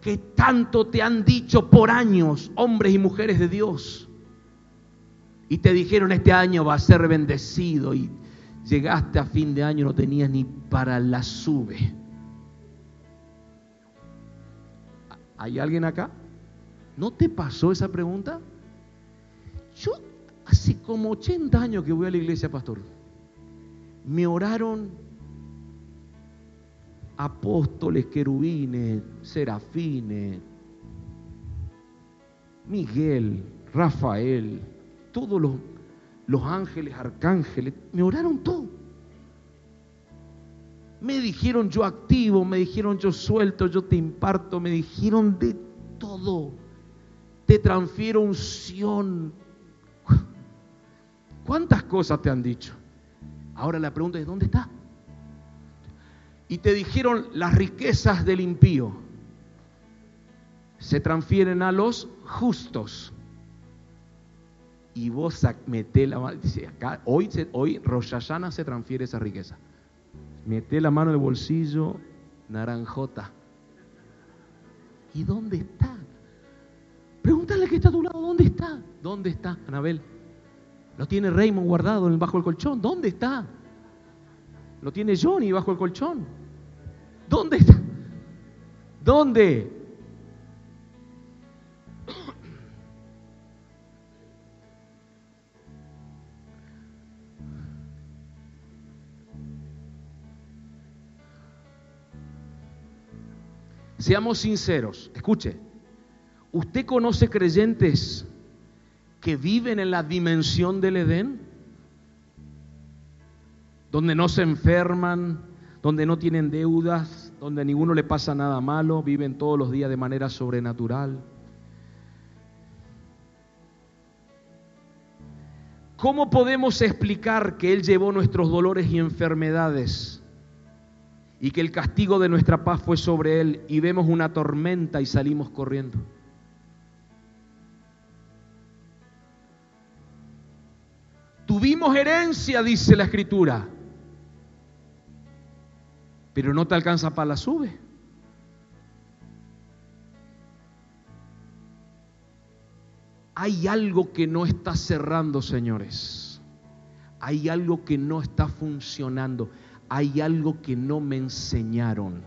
que tanto te han dicho por años, hombres y mujeres de Dios? y te dijeron este año va a ser bendecido y llegaste a fin de año no tenías ni para la sube. ¿Hay alguien acá? ¿No te pasó esa pregunta? Yo hace como 80 años que voy a la iglesia, pastor. Me oraron apóstoles, querubines, serafines, Miguel, Rafael, todos los, los ángeles, arcángeles, me oraron todo. Me dijeron yo activo, me dijeron yo suelto, yo te imparto, me dijeron de todo. Te transfiero unción. ¿Cuántas cosas te han dicho? Ahora la pregunta es, ¿dónde está? Y te dijeron las riquezas del impío se transfieren a los justos y vos meté la mano, dice, acá, hoy, hoy Rosh se transfiere esa riqueza. Mete la mano en el bolsillo, naranjota. ¿Y dónde está? Pregúntale que está a tu lado, ¿dónde está? ¿Dónde está, Anabel? Lo tiene Raymond guardado bajo el colchón. ¿Dónde está? Lo tiene Johnny bajo el colchón. ¿Dónde está? ¿Dónde? Seamos sinceros, escuche, usted conoce creyentes que viven en la dimensión del Edén? Donde no se enferman, donde no tienen deudas, donde a ninguno le pasa nada malo, viven todos los días de manera sobrenatural. ¿Cómo podemos explicar que Él llevó nuestros dolores y enfermedades y que el castigo de nuestra paz fue sobre Él y vemos una tormenta y salimos corriendo? Tuvimos herencia, dice la escritura, pero no te alcanza para la sube. Hay algo que no está cerrando, señores. Hay algo que no está funcionando. Hay algo que no me enseñaron.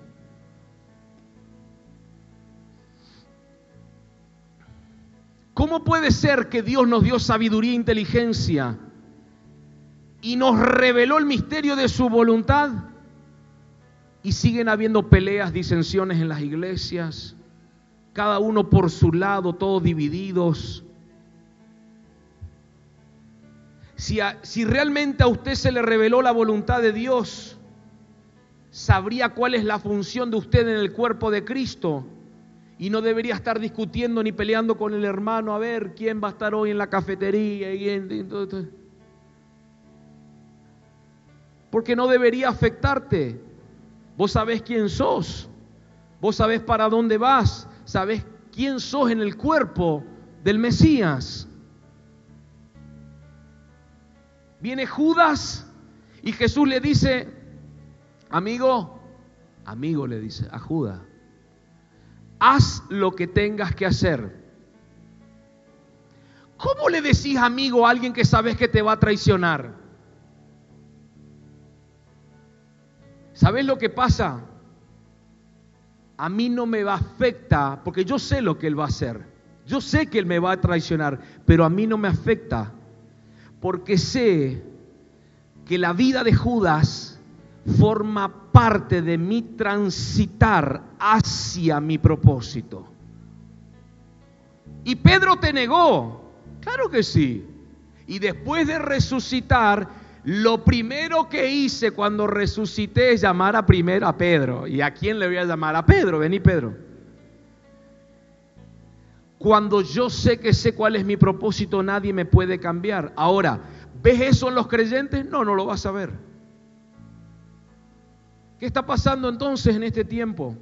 ¿Cómo puede ser que Dios nos dio sabiduría e inteligencia y nos reveló el misterio de su voluntad? Y siguen habiendo peleas, disensiones en las iglesias, cada uno por su lado, todos divididos. Si, realmente a usted se le reveló la voluntad de Dios, sabría cuál es la función de usted en el cuerpo de Cristo y no debería estar discutiendo ni peleando con el hermano a ver quién va a estar hoy en la cafetería. Y Porque no debería afectarte. Vos sabés quién sos, vos sabés para dónde vas, sabés quién sos en el cuerpo del Mesías. Viene Judas y Jesús le dice, amigo, amigo le dice a Judas, haz lo que tengas que hacer. ¿Cómo le decís amigo a alguien que sabes que te va a traicionar? ¿Sabes lo que pasa? A mí no me va a afectar porque yo sé lo que él va a hacer. Yo sé que él me va a traicionar, pero a mí no me afecta porque sé que la vida de Judas forma parte de mi transitar hacia mi propósito. Y Pedro te negó, claro que sí. Y después de resucitar, lo primero que hice cuando resucité es llamar a primero a Pedro. ¿Y a quién le voy a llamar? A Pedro, vení Pedro. Cuando yo sé que sé cuál es mi propósito, nadie me puede cambiar. Ahora, ¿ves eso en los creyentes? No, no lo vas a ver. ¿Qué está pasando entonces en este tiempo?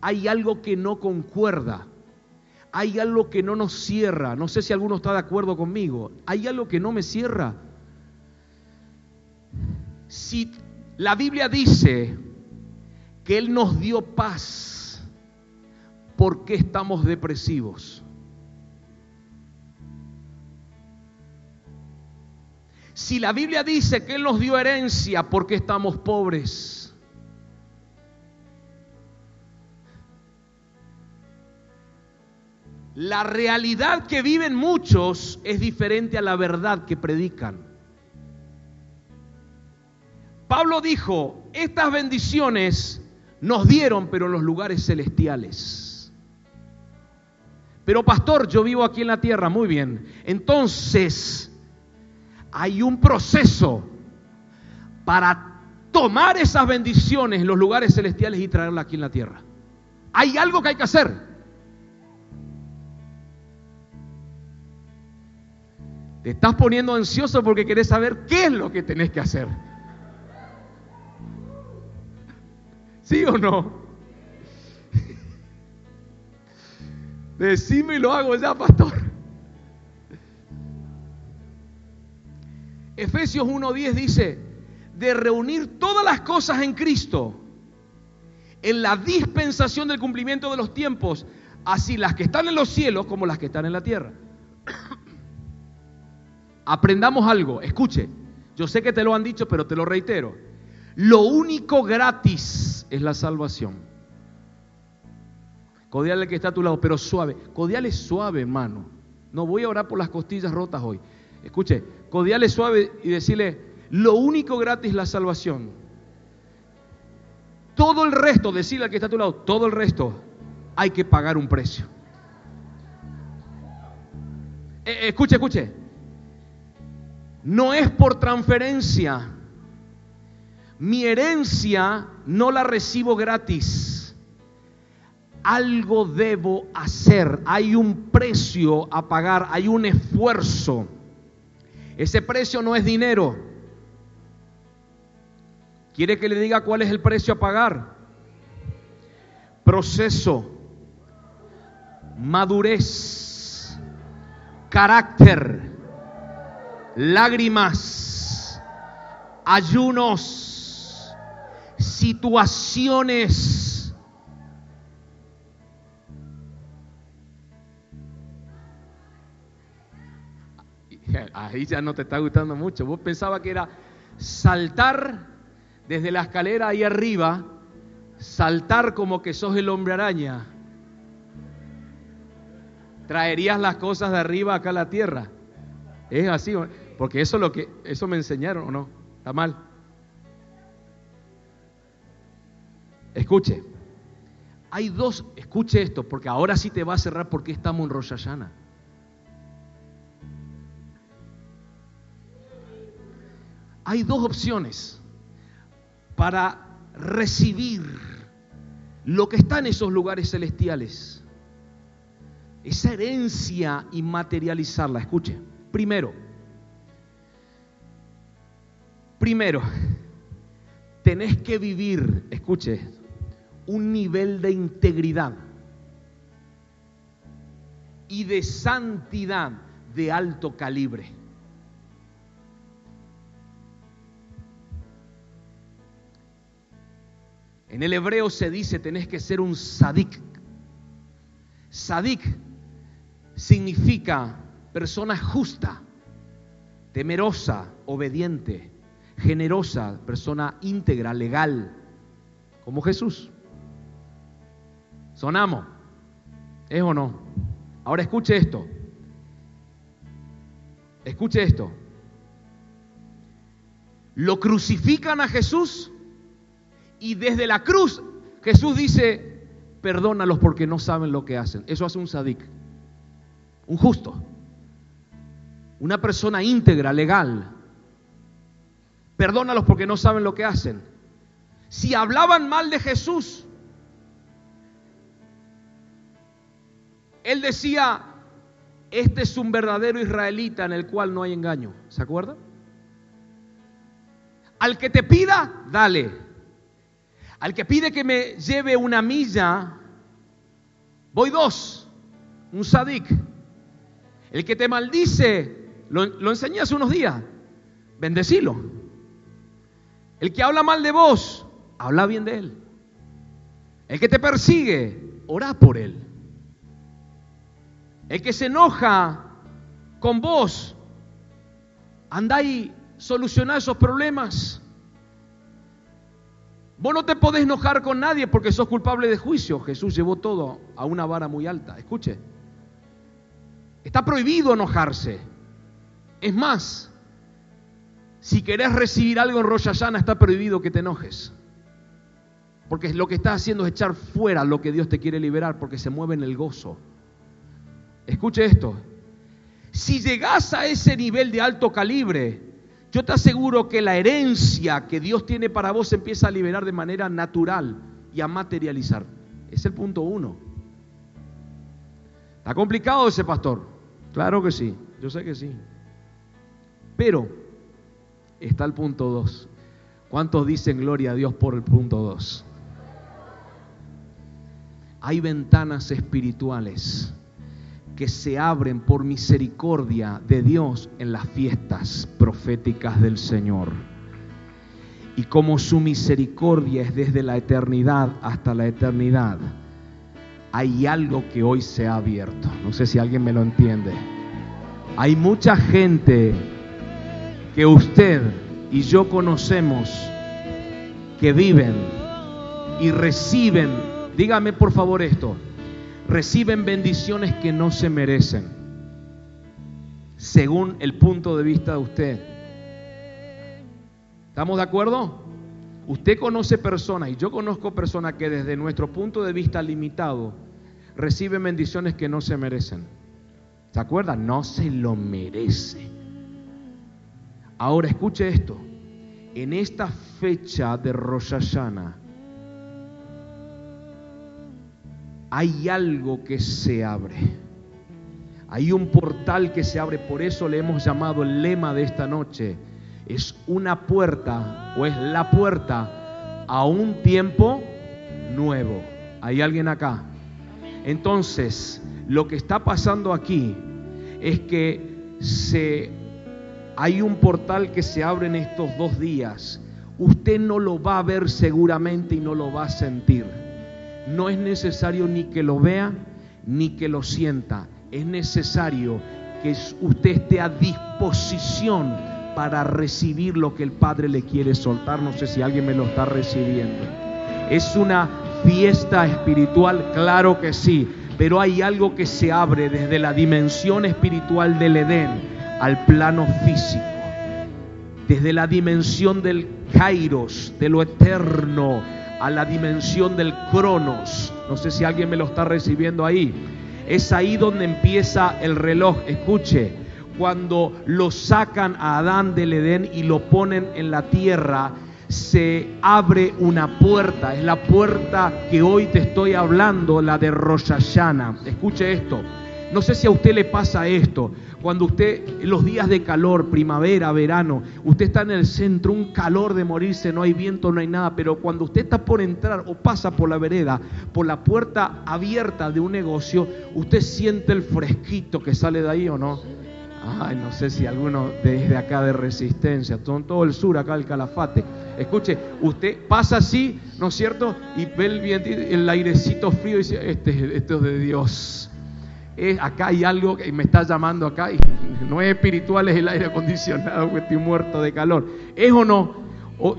Hay algo que no concuerda. Hay algo que no nos cierra. No sé si alguno está de acuerdo conmigo. Hay algo que no me cierra. Si la Biblia dice que Él nos dio paz, ¿por qué estamos depresivos? Si la Biblia dice que Él nos dio herencia, ¿por qué estamos pobres? La realidad que viven muchos es diferente a la verdad que predican. Pablo dijo, estas bendiciones nos dieron, pero en los lugares celestiales. Pero pastor, yo vivo aquí en la tierra, muy bien. Entonces, hay un proceso para tomar esas bendiciones en los lugares celestiales y traerlas aquí en la tierra. Hay algo que hay que hacer. Te estás poniendo ansioso porque querés saber qué es lo que tenés que hacer. ¿Sí o no? Decime y lo hago ya, pastor. Efesios 1.10 dice, de reunir todas las cosas en Cristo, en la dispensación del cumplimiento de los tiempos, así las que están en los cielos como las que están en la tierra. Aprendamos algo, escuche, yo sé que te lo han dicho, pero te lo reitero. Lo único gratis es la salvación. Codial que está a tu lado, pero suave. Codial es suave, hermano. No voy a orar por las costillas rotas hoy. Escuche, codial suave y decirle, lo único gratis es la salvación. Todo el resto, decirle al que está a tu lado, todo el resto hay que pagar un precio. Eh, escuche, escuche. No es por transferencia. Mi herencia no la recibo gratis. Algo debo hacer. Hay un precio a pagar. Hay un esfuerzo. Ese precio no es dinero. ¿Quiere que le diga cuál es el precio a pagar? Proceso, madurez, carácter, lágrimas, ayunos, situaciones. Ahí ya no te está gustando mucho. Vos pensaba que era saltar desde la escalera ahí arriba, saltar como que sos el hombre araña. Traerías las cosas de arriba acá a la tierra. Es así, porque eso lo que eso me enseñaron o no, está mal. Escuche. Hay dos, escuche esto, porque ahora sí te va a cerrar porque estamos en Rosh Hay dos opciones para recibir lo que está en esos lugares celestiales. Esa herencia y materializarla. Escuche, primero, primero, tenés que vivir, escuche, un nivel de integridad y de santidad de alto calibre. En el hebreo se dice tenés que ser un sadik. Sadik significa persona justa, temerosa, obediente, generosa, persona íntegra, legal, como Jesús. Sonamos. ¿Es o no? Ahora escuche esto. Escuche esto. Lo crucifican a Jesús y desde la cruz Jesús dice, perdónalos porque no saben lo que hacen. Eso hace un sadik, un justo, una persona íntegra, legal. Perdónalos porque no saben lo que hacen. Si hablaban mal de Jesús, él decía, este es un verdadero israelita en el cual no hay engaño. ¿Se acuerda? Al que te pida, dale. Al que pide que me lleve una milla, voy dos, un sadik. El que te maldice, lo, enseñé hace unos días, bendecilo. El que habla mal de vos, habla bien de él. El que te persigue, ora por él. El que se enoja con vos, anda y soluciona esos problemas. Vos no te podés enojar con nadie porque sos culpable de juicio. Jesús llevó todo a una vara muy alta. Escuche. Está prohibido enojarse. Es más, si querés recibir algo en Rosh está prohibido que te enojes. Porque lo que estás haciendo es echar fuera lo que Dios te quiere liberar porque se mueve en el gozo. Escuche esto. Si llegás a ese nivel de alto calibre, yo te aseguro que la herencia que Dios tiene para vos empieza a liberar de manera natural y a materializar. Es el punto uno. ¿Está complicado ese pastor? Claro que sí, yo sé que sí. Pero está el punto dos. ¿Cuántos dicen gloria a Dios por el punto dos? Hay ventanas espirituales que se abren por misericordia de Dios en las fiestas proféticas del Señor. Y como su misericordia es desde la eternidad hasta la eternidad, hay algo que hoy se ha abierto. No sé si alguien me lo entiende. Hay mucha gente que usted y yo conocemos que viven y reciben, dígame por favor esto, reciben bendiciones que no se merecen, según el punto de vista de usted. ¿Estamos de acuerdo? Usted conoce personas y yo conozco personas que desde nuestro punto de vista limitado recibe bendiciones que no se merecen. ¿Se acuerdan? No se lo merece. Ahora escuche esto. En esta fecha de Rosh hay algo que se abre. Hay un portal que se abre, por eso le hemos llamado el lema de esta noche. Es una puerta o es la puerta a un tiempo nuevo. ¿Hay alguien acá? Entonces, lo que está pasando aquí es que se, hay un portal que se abre en estos dos días. Usted no lo va a ver seguramente y no lo va a sentir. No es necesario ni que lo vea ni que lo sienta. Es necesario que usted esté a disposición para recibir lo que el Padre le quiere soltar. No sé si alguien me lo está recibiendo. Es una fiesta espiritual, claro que sí, pero hay algo que se abre desde la dimensión espiritual del Edén al plano físico, desde la dimensión del kairos, de lo eterno, a la dimensión del cronos. No sé si alguien me lo está recibiendo ahí. Es ahí donde empieza el reloj. Escuche, cuando lo sacan a Adán del Edén y lo ponen en la tierra, se abre una puerta, es la puerta que hoy te estoy hablando, la de Rosh Escuche esto. No sé si a usted le pasa esto, cuando usted, los días de calor, primavera, verano, usted está en el centro, un calor de morirse, no hay viento, no hay nada, pero cuando usted está por entrar o pasa por la vereda, por la puerta abierta de un negocio, usted siente el fresquito que sale de ahí o no. Ay, no sé si alguno desde acá de resistencia, todo, el sur, acá el calafate. Escuche, usted pasa así, ¿no es cierto? Y ve el, el airecito frío y dice, este, este es de Dios. Acá hay algo que me está llamando acá y no es espiritual, es el aire acondicionado, <laughs> que estoy muerto de calor. ¿Es o no? O,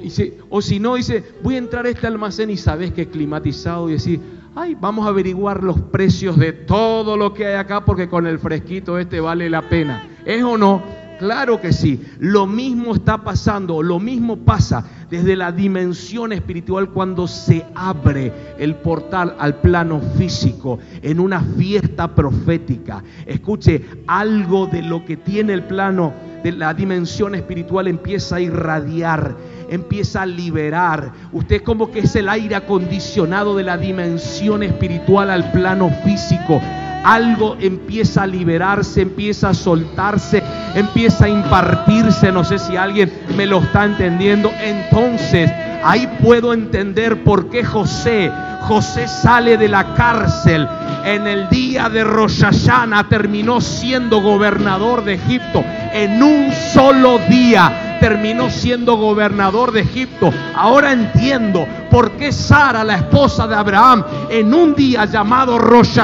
o si no, dice, voy a entrar a este almacén y sabes que es climatizado y decir, ay, vamos a averiguar los precios de todo lo que hay acá porque con el fresquito este vale la pena. ¿Es o no? Claro que sí. Lo mismo está pasando, lo mismo pasa desde la dimensión espiritual cuando se abre el portal al plano físico en una fiesta profética. Escuche, algo de lo que tiene el plano de la dimensión espiritual empieza a irradiar, empieza a liberar. Usted como que es el aire acondicionado de la dimensión espiritual al plano físico algo empieza a liberarse, empieza a soltarse, empieza a impartirse. No sé si alguien me lo está entendiendo. Entonces, ahí puedo entender por qué José, José sale de la cárcel en el día de Rosh Hashanah, terminó siendo gobernador de Egipto en un solo día terminó siendo gobernador de Egipto. Ahora entiendo por qué Sara, la esposa de Abraham, en un día llamado Rosh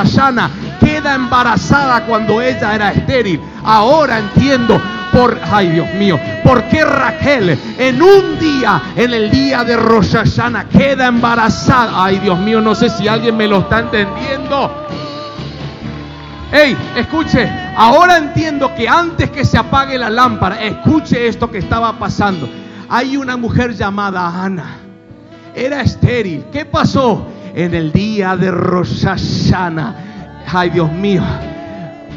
queda embarazada cuando ella era estéril. Ahora entiendo por, ay Dios mío, por qué Raquel en un día, en el día de Rosh queda embarazada. Ay Dios mío, no sé si alguien me lo está entendiendo. Hey, escuche, ahora entiendo que antes que se apague la lámpara, escuche esto que estaba pasando. Hay una mujer llamada Ana. Era estéril. ¿Qué pasó? En el día de Rosh Hashanah Ay, Dios mío.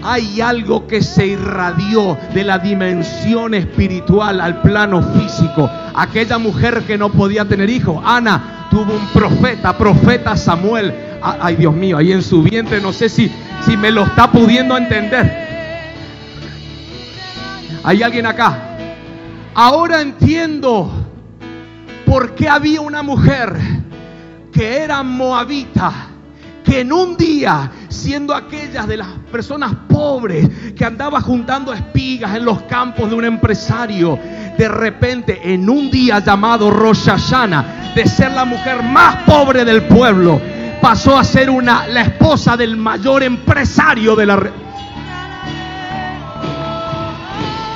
Hay algo que se irradió de la dimensión espiritual al plano físico. Aquella mujer que no podía tener hijos, Ana, tuvo un profeta, profeta Samuel. Ay, Dios mío, ahí en su vientre, no sé si, si me lo está pudiendo entender. ¿Hay alguien acá? Ahora entiendo por qué había una mujer que era moabita que en un día, siendo aquellas de las personas pobres que andaba juntando espigas en los campos de un empresario, de repente en un día llamado Rosh Hashanah, de ser la mujer más pobre del pueblo, pasó a ser una, la esposa del mayor empresario de la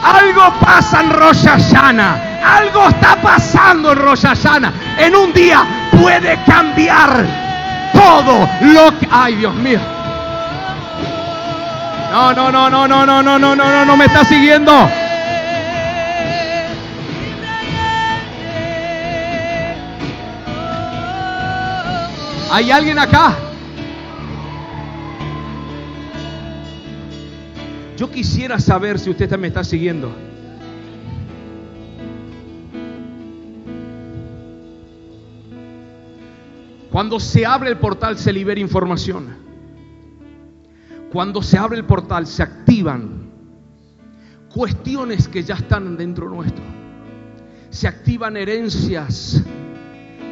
Algo pasa en Rosh Hashanah. Algo está pasando en Rosh. En un día puede cambiar todo lo que... ¡Ay, Dios mío! No, no, no, no, no, no, no, no, no, no, no me está siguiendo. ¿Hay alguien acá? Yo quisiera saber si usted me está siguiendo. Cuando se abre el portal se libera información. Cuando se abre el portal se activan cuestiones que ya están dentro nuestro. Se activan herencias.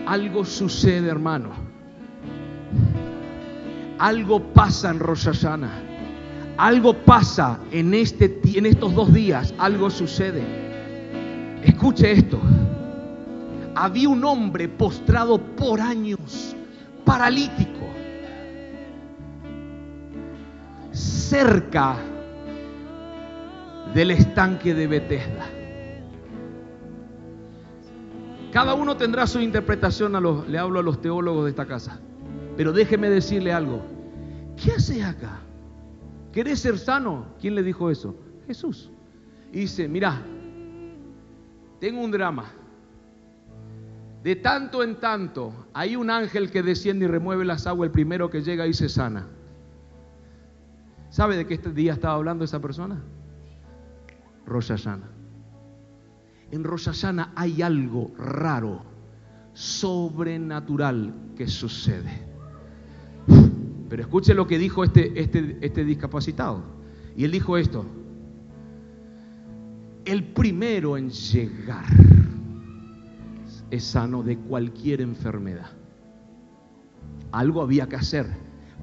Algo sucede, hermano. Algo pasa en Rosh Algo pasa en, este, en estos dos días. Algo sucede. Escuche esto había un hombre postrado por años, paralítico, cerca del estanque de Bethesda. Cada uno tendrá su interpretación, a le hablo a los teólogos de esta casa. Pero déjeme decirle algo. ¿Qué haces acá? ¿Querés ser sano? ¿Quién le dijo eso? Jesús. Y dice, mira, tengo un drama. De tanto en tanto, hay un ángel que desciende y remueve las aguas, el primero que llega y se sana. ¿Sabe de qué este día estaba hablando esa persona? Rosh En Rosh hay algo raro, sobrenatural que sucede. Pero escuche lo que dijo este, este, este discapacitado. Y él dijo esto. El primero en llegar es sano de cualquier enfermedad. Algo había que hacer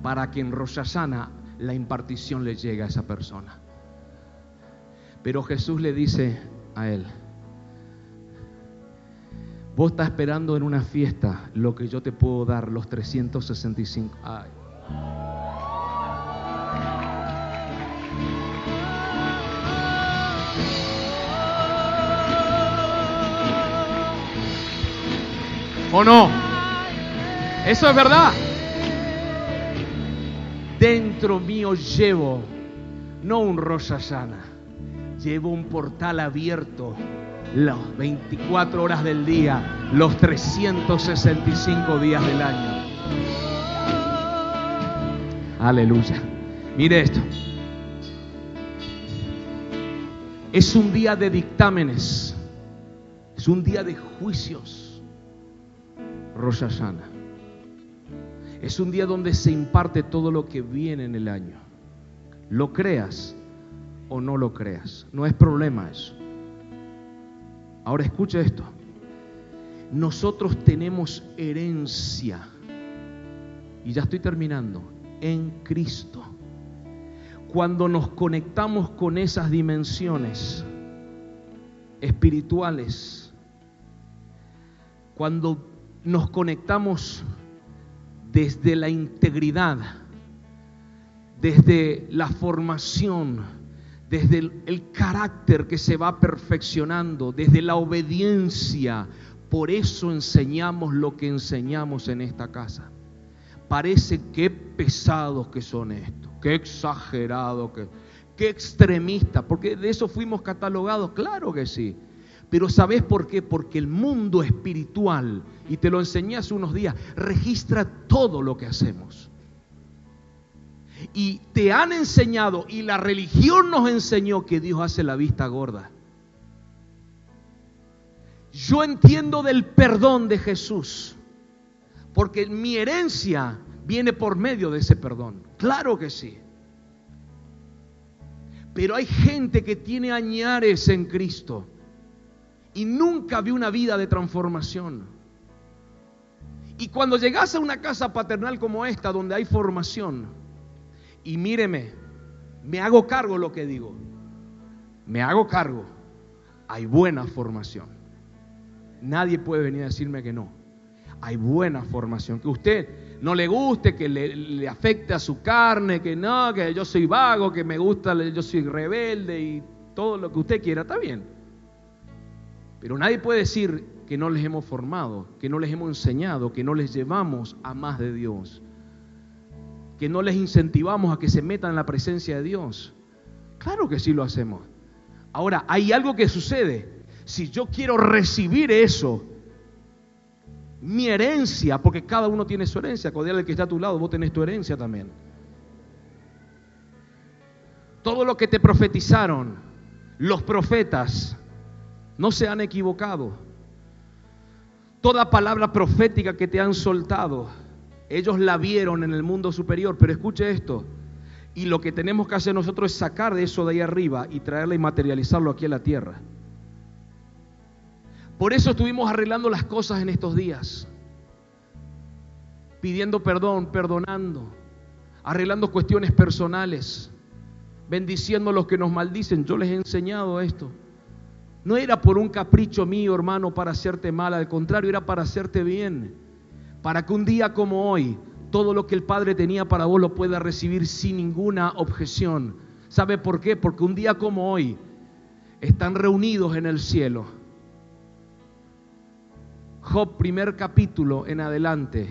para que en Rosasana la impartición le llegue a esa persona. Pero Jesús le dice a él, vos estás esperando en una fiesta lo que yo te puedo dar, los 365. Ay. ¿O no? Eso es verdad. Dentro mío llevo no un rosa sana, llevo un portal abierto las 24 horas del día, los 365 días del año. Aleluya. Mire esto. Es un día de dictámenes. Es un día de juicios. Rosh Es un día donde se imparte todo lo que viene en el año. Lo creas o no lo creas. No es problema eso. Ahora escucha esto. Nosotros tenemos herencia. Y ya estoy terminando. En Cristo. Cuando nos conectamos con esas dimensiones espirituales, cuando nos conectamos desde la integridad, desde la formación, desde el, carácter que se va perfeccionando, desde la obediencia. Por eso enseñamos lo que enseñamos en esta casa. Parece que pesados que son estos, qué exagerados, que, qué extremistas, porque de eso fuimos catalogados, claro que sí. Pero ¿sabes por qué? Porque el mundo espiritual, y te lo enseñé hace unos días, registra todo lo que hacemos. Y te han enseñado, y la religión nos enseñó que Dios hace la vista gorda. Yo entiendo del perdón de Jesús, porque mi herencia viene por medio de ese perdón. Claro que sí. Pero hay gente que tiene añares en Cristo y nunca vi una vida de transformación. Y cuando llegas a una casa paternal como esta, donde hay formación, y míreme, me hago cargo lo que digo, me hago cargo, hay buena formación. Nadie puede venir a decirme que no. Hay buena formación. Que usted no le guste, que le, le, afecte a su carne, que no, que yo soy vago, que me gusta, yo soy rebelde y todo lo que usted quiera, está bien. Pero nadie puede decir que no les hemos formado, que no les hemos enseñado, que no les llevamos a más de Dios, que no les incentivamos a que se metan en la presencia de Dios. Claro que sí lo hacemos. Ahora, hay algo que sucede. Si yo quiero recibir eso, mi herencia, porque cada uno tiene su herencia, cuando el que está a tu lado, vos tenés tu herencia también. todo lo que te profetizaron, los profetas, no se han equivocado. Toda palabra profética que te han soltado, ellos la vieron en el mundo superior. Pero escuche esto, y lo que tenemos que hacer nosotros es sacar de eso de ahí arriba y traerla y materializarlo aquí en la tierra. Por eso estuvimos arreglando las cosas en estos días. Pidiendo perdón, perdonando, arreglando cuestiones personales, bendiciendo a los que nos maldicen. Yo les he enseñado esto. No era por un capricho mío, hermano, para hacerte mal, al contrario, era para hacerte bien. Para que un día como hoy todo lo que el Padre tenía para vos lo pueda recibir sin ninguna objeción. ¿Sabe por qué? Porque un día como hoy están reunidos en el cielo. Job, primer capítulo en adelante,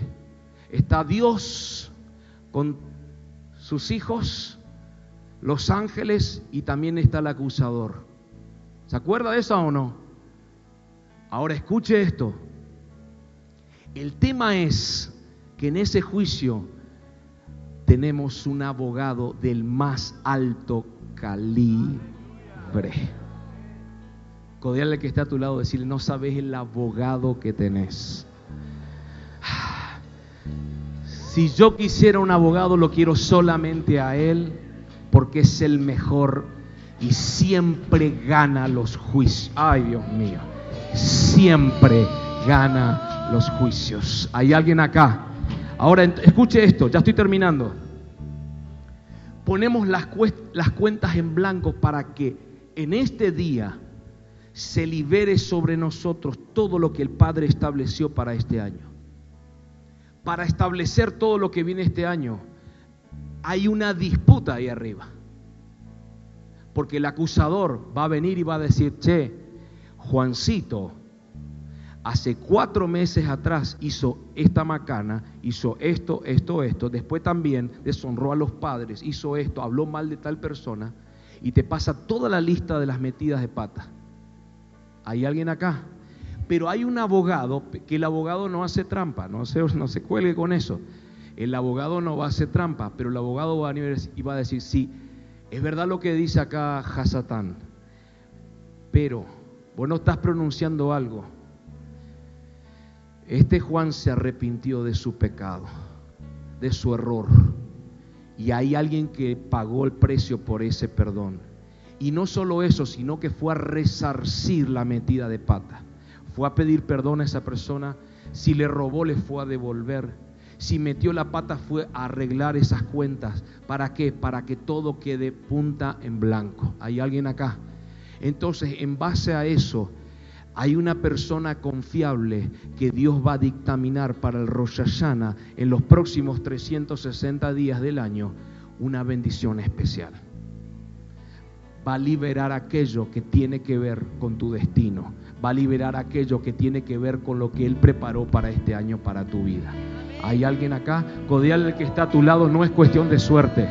está Dios con sus hijos, los ángeles y también está el acusador. ¿Se acuerda de eso o no? Ahora escuche esto. El tema es que en ese juicio tenemos un abogado del más alto calibre. Codiarle que está a tu lado, decirle, no sabes el abogado que tenés. Si yo quisiera un abogado, lo quiero solamente a él, porque es el mejor y siempre gana los juicios. Ay, Dios mío, siempre gana los juicios. ¿Hay alguien acá? Ahora, escuche esto, ya estoy terminando. Ponemos las, las cuentas en blanco para que en este día se libere sobre nosotros todo lo que el Padre estableció para este año. Para establecer todo lo que viene este año, hay una disputa ahí arriba. Porque el acusador va a venir y va a decir, che, Juancito, hace cuatro meses atrás hizo esta macana, hizo esto, esto, esto, después también deshonró a los padres, hizo esto, habló mal de tal persona, y te pasa toda la lista de las metidas de pata. ¿Hay alguien acá? Pero hay un abogado, que el abogado no hace trampa, no se, no se cuelgue con eso. El abogado no va a hacer trampa, pero el abogado va a venir y va a decir, sí, es verdad lo que dice acá Hasatán, pero vos no estás pronunciando algo este Juan se arrepintió de su pecado, de su error. Y hay alguien que pagó el precio por ese perdón. Y no solo eso, sino que fue a resarcir la metida de pata. Fue a pedir perdón a esa persona. Si le robó, le fue a devolver. Si metió la pata, fue a arreglar esas cuentas. ¿Para qué? Para que todo quede punta en blanco. ¿Hay alguien acá? Entonces, en base a eso, hay una persona confiable que Dios va a dictaminar para el Rosh en los próximos 360 días del año una bendición especial. Va a liberar aquello que tiene que ver con tu destino. Va a liberar aquello que tiene que ver con lo que Él preparó para este año, para tu vida. ¿Hay alguien acá? Codial el que está a tu lado no es cuestión de suerte.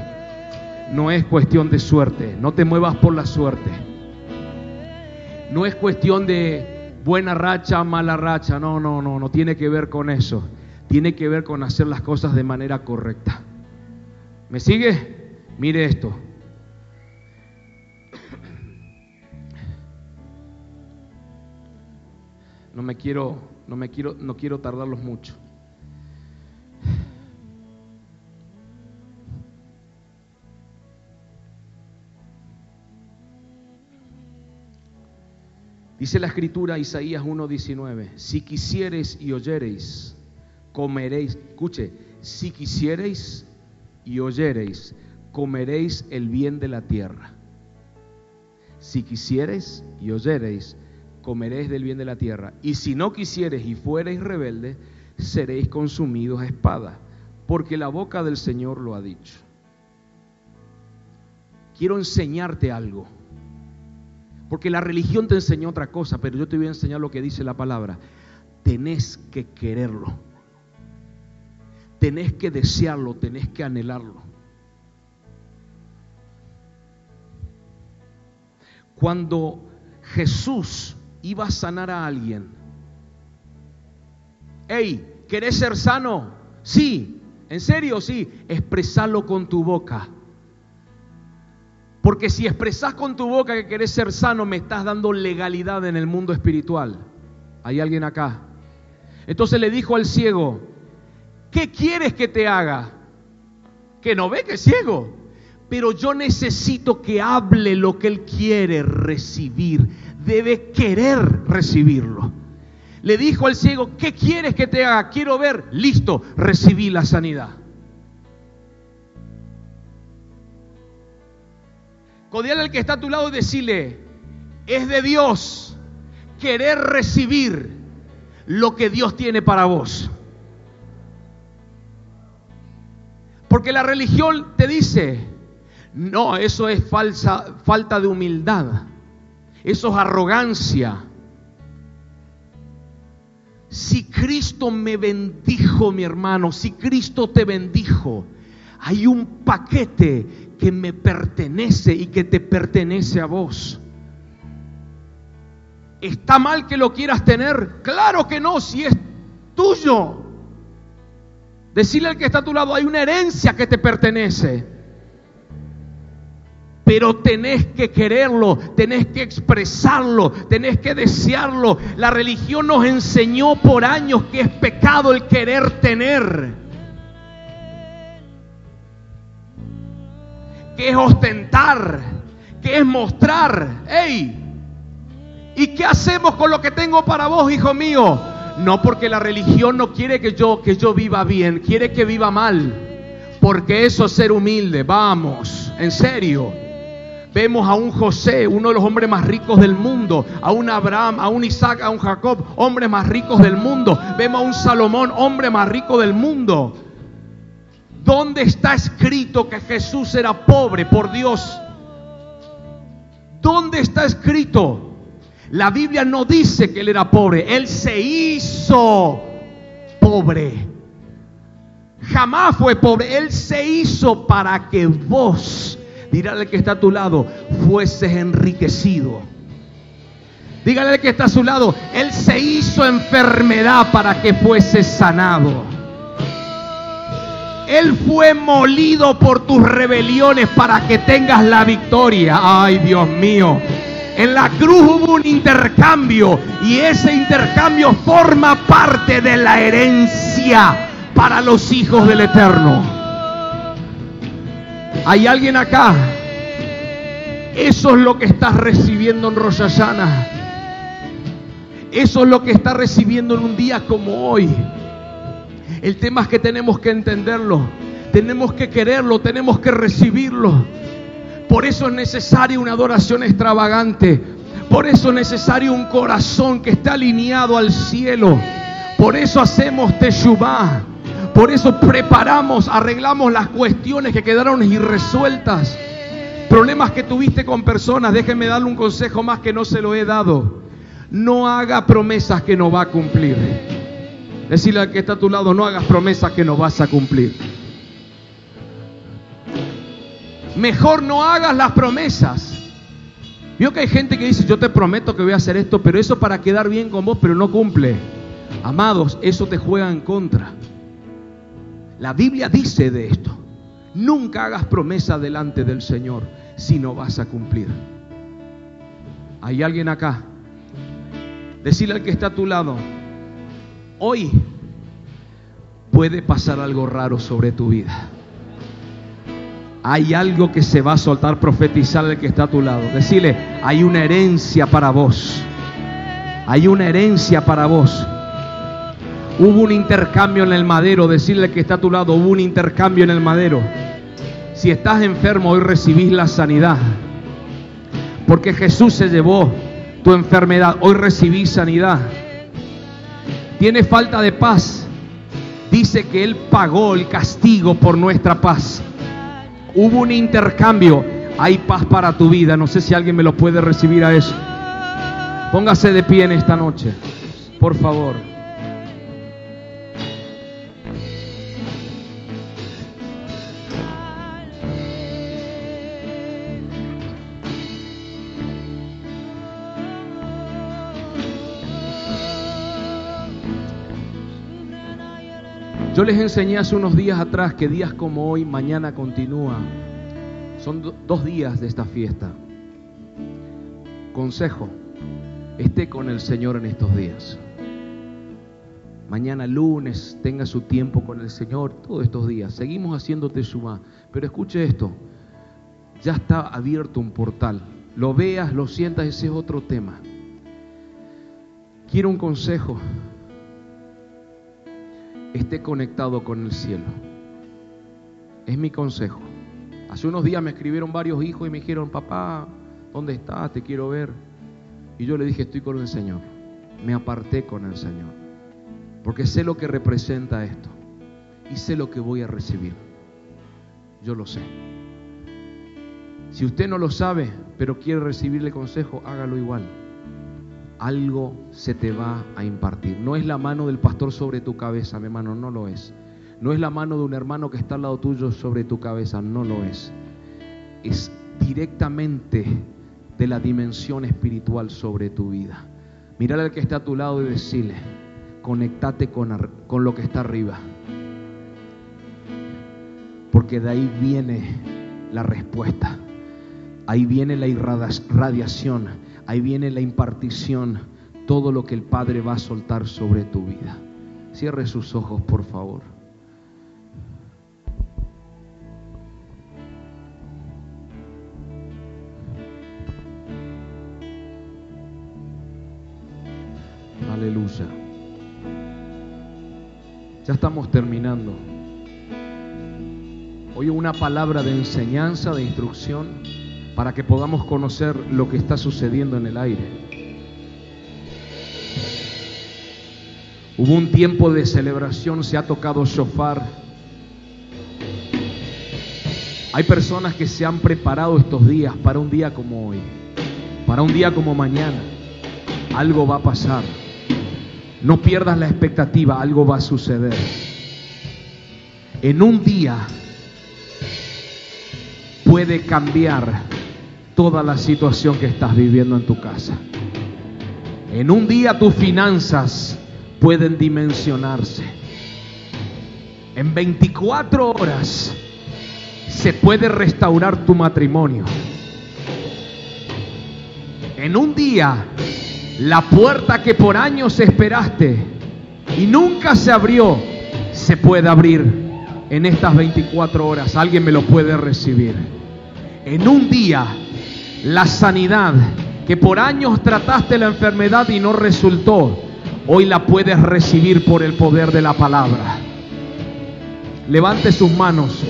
No es cuestión de suerte. No te muevas por la suerte. No es cuestión de buena racha, mala racha. No, no, no, no tiene que ver con eso. Tiene que ver con hacer las cosas de manera correcta. ¿Me sigue? Mire esto. No me quiero, no me quiero, no quiero tardarlos mucho. Dice la escritura Isaías 1:19, si quisiereis y oyereis, comeréis, escuche, si quisiereis y oyereis, comeréis el bien de la tierra. Si quisiereis y oyereis, comeréis del bien de la tierra. Y si no quisiereis y fuereis rebelde, seréis consumidos a espada, porque la boca del Señor lo ha dicho. Quiero enseñarte algo. Porque la religión te enseñó otra cosa, pero yo te voy a enseñar lo que dice la palabra. Tenés que quererlo. Tenés que desearlo, tenés que anhelarlo. Cuando Jesús iba a sanar a alguien, hey, ¿querés ser sano? Sí, en serio, sí, expresalo con tu boca. Porque si expresas con tu boca que querés ser sano, me estás dando legalidad en el mundo espiritual. ¿Hay alguien acá? Entonces le dijo al ciego, ¿qué quieres que te haga? Que no ve que es ciego. Pero yo necesito que hable lo que él quiere recibir. Debe querer recibirlo. Le dijo al ciego, ¿qué quieres que te haga? Quiero ver. Listo, recibí la sanidad. Codial al que está a tu lado y decirle, es de Dios querer recibir lo que Dios tiene para vos. Porque la religión te dice, no, eso es falsa, falta de humildad. Eso es arrogancia. Si Cristo me bendijo, mi hermano, si Cristo te bendijo, hay un paquete que me pertenece y que te pertenece a vos. ¿Está mal que lo quieras tener? Claro que no, si es tuyo. Decirle al que está a tu lado, hay una herencia que te pertenece. Pero tenés que quererlo, tenés que expresarlo, tenés que desearlo. La religión nos enseñó por años que es pecado el querer tener. que es ostentar, que es mostrar. ¡Ey! ¿Y qué hacemos con lo que tengo para vos, hijo mío? No porque la religión no quiere que yo que yo viva bien, quiere que viva mal. Porque eso es ser humilde, vamos, en serio. Vemos a un José, uno de los hombres más ricos del mundo, a un Abraham, a un Isaac, a un Jacob, hombres más ricos del mundo. Vemos a un Salomón, hombre más rico del mundo. ¿Dónde está escrito que Jesús era pobre por Dios? ¿Dónde está escrito? La Biblia no dice que él era pobre, él se hizo pobre. Jamás fue pobre, él se hizo para que vos, dirá al que está a tu lado, fueses enriquecido. Dígale al que está a su lado, él se hizo enfermedad para que fuese sanado. Él fue molido por tus rebeliones para que tengas la victoria. Ay, Dios mío. En la cruz hubo un intercambio y ese intercambio forma parte de la herencia para los hijos del Eterno. ¿Hay alguien acá? Eso es lo que estás recibiendo en Rosh Hashanah. Eso es lo que estás recibiendo en un día como hoy. El tema es que tenemos que entenderlo, tenemos que quererlo, tenemos que recibirlo. Por eso es necesaria una adoración extravagante. Por eso es necesario un corazón que esté alineado al cielo. Por eso hacemos Teshuvah. Por eso preparamos, arreglamos las cuestiones que quedaron irresueltas. Problemas que tuviste con personas. Déjenme darle un consejo más que no se lo he dado. No haga promesas que no va a cumplir. Decirle al que está a tu lado, no hagas promesas que no vas a cumplir. Mejor no hagas las promesas. Vio que hay gente que dice, yo te prometo que voy a hacer esto, pero eso para quedar bien con vos, pero no cumple. Amados, eso te juega en contra. La Biblia dice de esto. Nunca hagas promesa delante del Señor si no vas a cumplir. ¿Hay alguien acá? Decirle al que está a tu lado, Hoy puede pasar algo raro sobre tu vida. Hay algo que se va a soltar, profetizar el que está a tu lado. Decirle, hay una herencia para vos. Hay una herencia para vos. Hubo un intercambio en el madero. Decirle que está a tu lado, hubo un intercambio en el madero. Si estás enfermo, hoy recibís la sanidad. Porque Jesús se llevó tu enfermedad. Hoy recibís sanidad tiene falta de paz, dice que Él pagó el castigo por nuestra paz. Hubo un intercambio, hay paz para tu vida. No sé si alguien me lo puede recibir a eso. Póngase de pie en esta noche, por favor. Yo les enseñé hace unos días atrás que días como hoy, mañana continúa. Son dos días de esta fiesta. Consejo, esté con el Señor en estos días. Mañana lunes tenga su tiempo con el Señor todos estos días. Seguimos haciéndote suma. Pero escuche esto, ya está abierto un portal. Lo veas, lo sientas, ese es otro tema. Quiero un consejo. Esté conectado con el cielo. Es mi consejo. Hace unos días me escribieron varios hijos y me dijeron, papá, ¿dónde estás? Te quiero ver. Y yo le dije, estoy con el Señor. Me aparté con el Señor. Porque sé lo que representa esto. Y sé lo que voy a recibir. Yo lo sé. Si usted no lo sabe, pero quiere recibirle consejo, hágalo igual. Algo se te va a impartir. No es la mano del pastor sobre tu cabeza, mi hermano, no lo es. No es la mano de un hermano que está al lado tuyo sobre tu cabeza, no lo es. Es directamente de la dimensión espiritual sobre tu vida. Mirar al que está a tu lado y decirle, conectate con, con lo que está arriba. Porque de ahí viene la respuesta. Ahí viene la irradiación, ahí viene la impartición, todo lo que el Padre va a soltar sobre tu vida. Cierre sus ojos, por favor. Aleluya. Ya estamos terminando. Hoy una palabra de enseñanza, de instrucción para que podamos conocer lo que está sucediendo en el aire. Hubo un tiempo de celebración, se ha tocado shofar. Hay personas que se han preparado estos días para un día como hoy, para un día como mañana. Algo va a pasar. No pierdas la expectativa, algo va a suceder. En un día puede cambiar toda la situación que estás viviendo en tu casa. En un día tus finanzas pueden dimensionarse. En 24 horas se puede restaurar tu matrimonio. En un día la puerta que por años esperaste y nunca se abrió, se puede abrir en estas 24 horas. Alguien me lo puede recibir. En un día la sanidad, que por años trataste la enfermedad y no resultó, hoy la puedes recibir por el poder de la palabra. Levante sus manos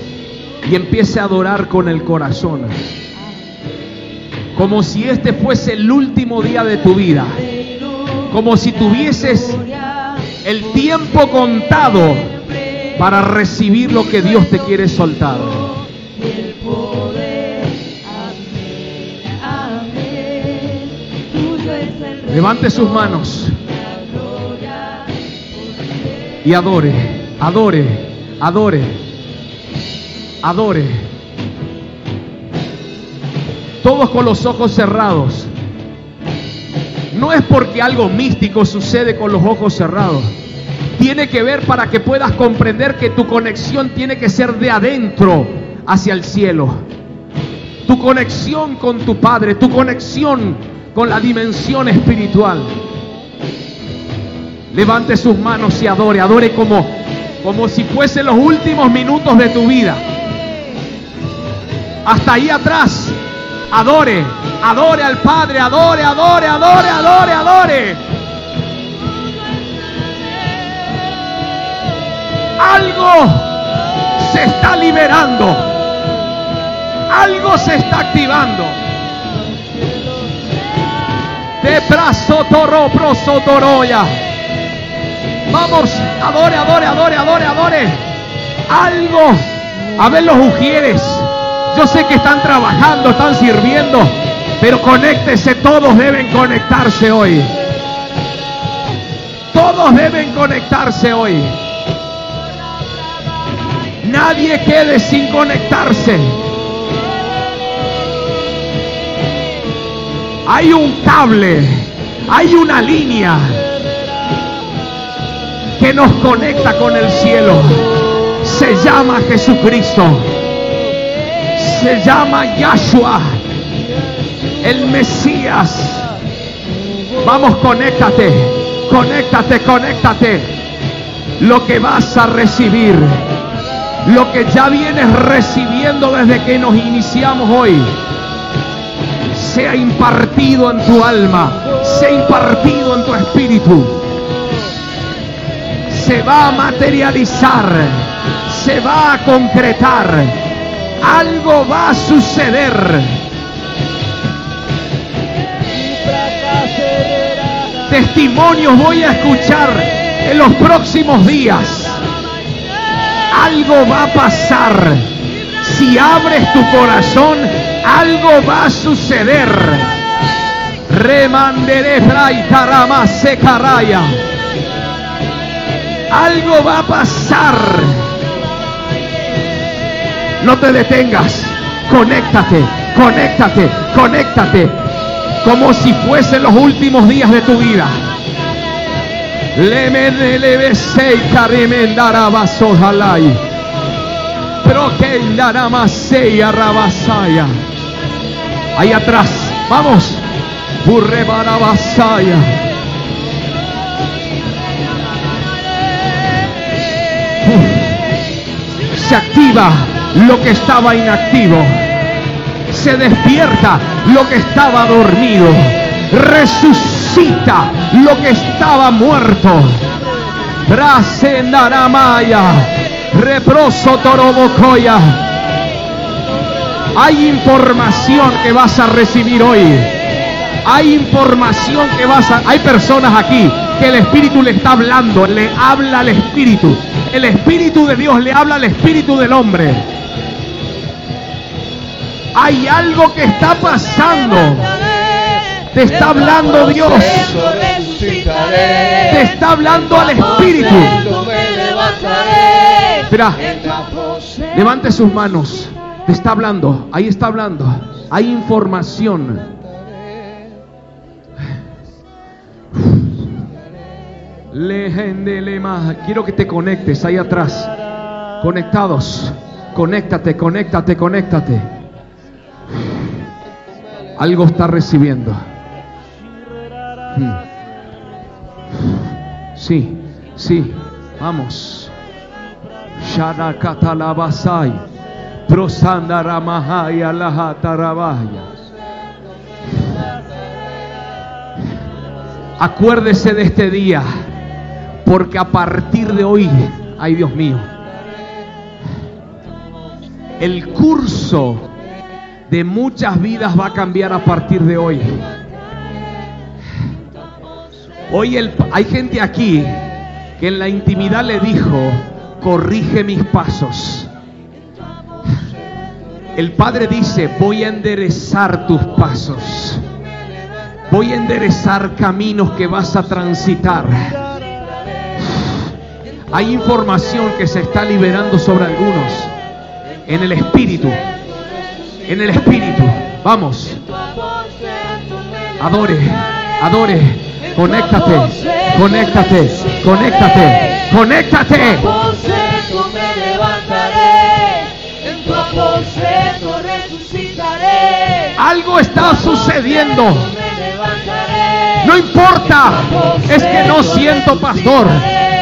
y empiece a adorar con el corazón. Como si este fuese el último día de tu vida. Como si tuvieses el tiempo contado para recibir lo que Dios te quiere soltar. Levante sus manos y adore, adore, adore, adore. Todos con los ojos cerrados. No es porque algo místico sucede con los ojos cerrados. Tiene que ver para que puedas comprender que tu conexión tiene que ser de adentro hacia el cielo. Tu conexión con tu Padre, tu conexión con la dimensión espiritual. Levante sus manos y adore, adore como, como si fuesen los últimos minutos de tu vida. Hasta ahí atrás, adore, adore al Padre, adore, adore, adore, adore, adore. Algo se está liberando. Algo se está activando. De brazo toro, proso toroya. Vamos, adore, adore, adore, adore, adore. Algo. A ver los ujieres. Yo sé que están trabajando, están sirviendo. Pero conéctese, todos deben conectarse hoy. Todos deben conectarse hoy. Nadie quede sin conectarse. Hay un cable, hay una línea que nos conecta con el cielo. Se llama Jesucristo. Se llama Yahshua, el Mesías. Vamos, conéctate, conéctate, conéctate. Lo que vas a recibir, lo que ya vienes recibiendo desde que nos iniciamos hoy, sea impartido en tu alma, sea impartido en tu espíritu. Se va a materializar, se va a concretar, algo va a suceder. Testimonios voy a escuchar en los próximos días. Algo va a pasar. Si abres tu corazón, algo va a suceder. Remanderé tarama secaraya. Algo va a pasar. No te detengas. Conéctate, conéctate, conéctate. Como si fuesen los últimos días de tu vida. Pero que. Ahí atrás, vamos. Burre barabasaya. Se activa lo que estaba inactivo. Se despierta lo que estaba dormido. Resucita lo que estaba muerto. Brasendaramaya. Reproso torobocoya. Hay información que vas a recibir hoy. Hay información que vas a... Hay personas aquí que el Espíritu le está hablando, le habla al Espíritu. El Espíritu de Dios le habla al Espíritu del hombre. Hay algo que está pasando. Te está hablando Dios. Te está hablando al Espíritu. Mira, levante sus manos. Te está hablando. Ahí está hablando. Hay información. Quiero que te conectes ahí atrás. Conectados. Conéctate, conéctate, conéctate. Algo está recibiendo. Hmm. Sí, sí, vamos. Acuérdese de este día, porque a partir de hoy, ay Dios mío, el curso de muchas vidas va a cambiar a partir de hoy. Hoy hay gente aquí que en la intimidad le dijo, corrige mis pasos. El Padre dice, voy a enderezar tus pasos. Voy a enderezar caminos que vas a transitar. Hay información que se está liberando sobre algunos en el espíritu. En el espíritu. Vamos. Adore, adore. Conéctate, conéctate, conéctate, conéctate. Algo está sucediendo. No importa, es que no siento pastor.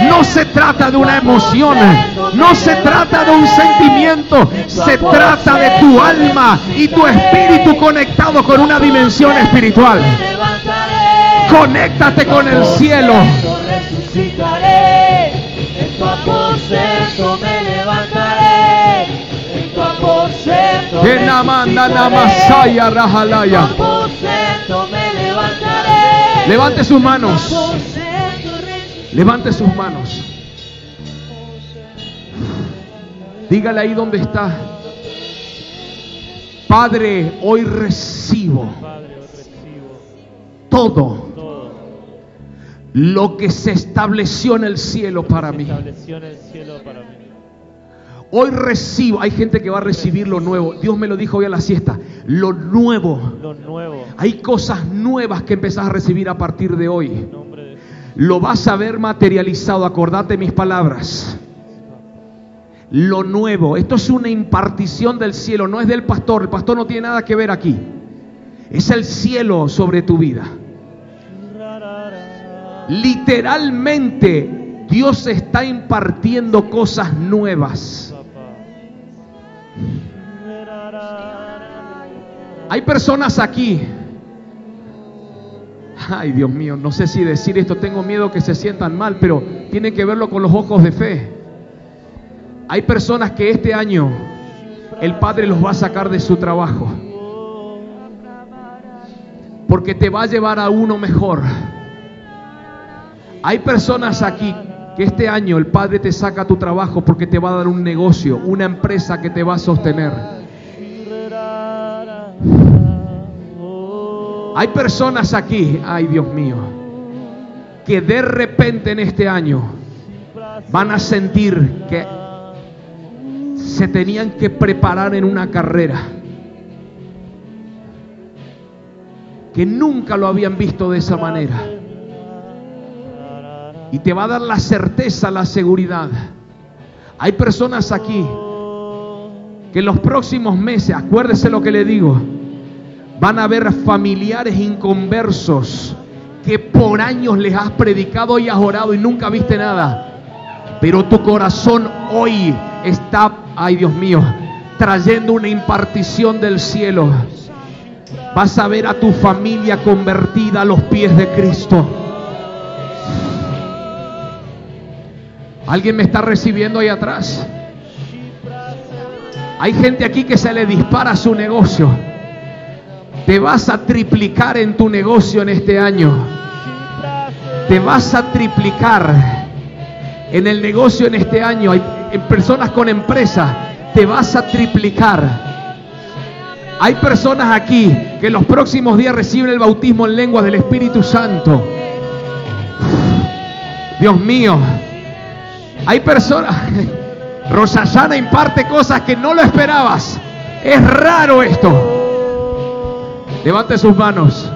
No se trata de una emoción, no se trata de un sentimiento, se trata de tu alma y tu espíritu conectado con una dimensión espiritual. Conéctate con el cielo. Namasaya Rajalaya. Levante sus manos. Levante sus manos. Dígale ahí donde está. Padre, hoy recibo todo lo que se estableció en el cielo para mí. Hoy recibo, hay gente que va a recibir lo nuevo. Dios me lo dijo hoy a la siesta. Lo nuevo. Hay cosas nuevas que empezás a recibir a partir de hoy. Lo vas a ver materializado. Acordate mis palabras. lo nuevo. Esto es una impartición del cielo, no es del pastor. El pastor no tiene nada que ver aquí. Es el cielo sobre tu vida. Literalmente Dios está impartiendo cosas nuevas. Hay personas aquí. Ay, Dios mío, no sé si decir esto, tengo miedo que se sientan mal, pero tienen que verlo con los ojos de fe. Hay personas que este año el Padre los va a sacar de su trabajo. Porque te va a llevar a uno mejor. Hay personas aquí que este año el Padre te saca tu trabajo porque te va a dar un negocio, una empresa que te va a sostener. Hay personas aquí, ay Dios mío, que de repente en este año van a sentir que se tenían que preparar en una carrera que nunca lo habían visto de esa manera. Y te va a dar la certeza, la seguridad. Hay personas aquí que en los próximos meses, acuérdese lo que le digo, van a haber familiares inconversos que por años les has predicado y has orado y nunca viste nada. Pero tu corazón hoy está, ay Dios mío, trayendo una impartición del cielo. Vas a ver a tu familia convertida a los pies de Cristo. ¿Alguien me está recibiendo ahí atrás? Hay gente aquí que se le dispara su negocio. Te vas a triplicar en tu negocio en este año. Te vas a triplicar en el negocio en este año. Hay personas con empresa. Te vas a triplicar. Hay personas aquí que los próximos días reciben el bautismo en lengua del Espíritu Santo. Dios mío. Hay personas. <laughs> Rosasana imparte cosas que no lo esperabas. Es raro esto. Levante sus manos.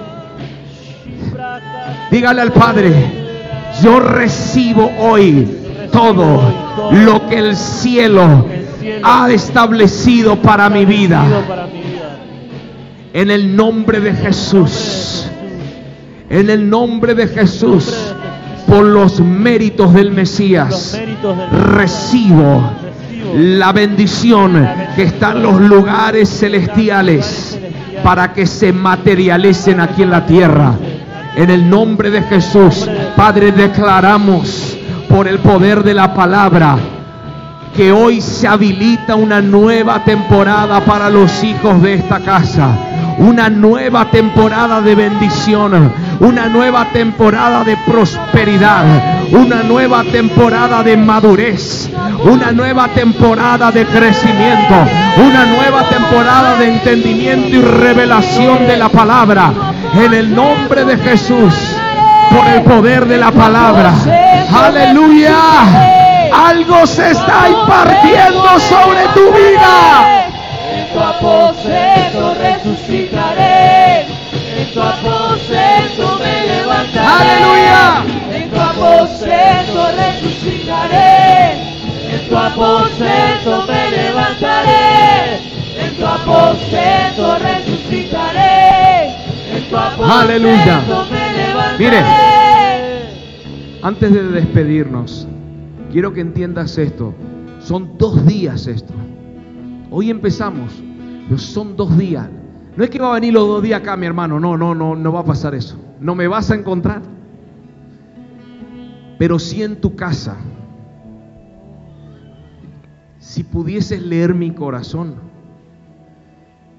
Dígale al Padre, yo recibo hoy todo lo que el cielo ha establecido para mi vida. En el nombre de Jesús. En el nombre de Jesús. Por los méritos del Mesías. Recibo la bendición que está en los lugares celestiales para que se materialicen aquí en la tierra. En el nombre de Jesús, Padre, declaramos por el poder de la palabra que hoy se habilita una nueva temporada para los hijos de esta casa. Una nueva temporada de bendición, una nueva temporada de prosperidad, una nueva temporada de madurez, una nueva temporada de crecimiento, una nueva temporada de entendimiento y revelación de la palabra. En el nombre de Jesús, por el poder de la palabra. Aleluya. Algo se está impartiendo sobre tu vida.
En tu aposento resucitaré. En tu aposento me levantaré.
Aleluya.
En tu aposento resucitaré. En tu aposento me levantaré. En tu aposento resucitaré. En tu aposento
Aleluya.
me levantaré.
Mire. Antes de despedirnos, quiero que entiendas esto. Son dos días esto. Hoy empezamos, pero son dos días. No es que va a venir los dos días acá, mi hermano. No, no, no, no va a pasar eso. No me vas a encontrar. Pero sí en tu casa. Si pudieses leer mi corazón,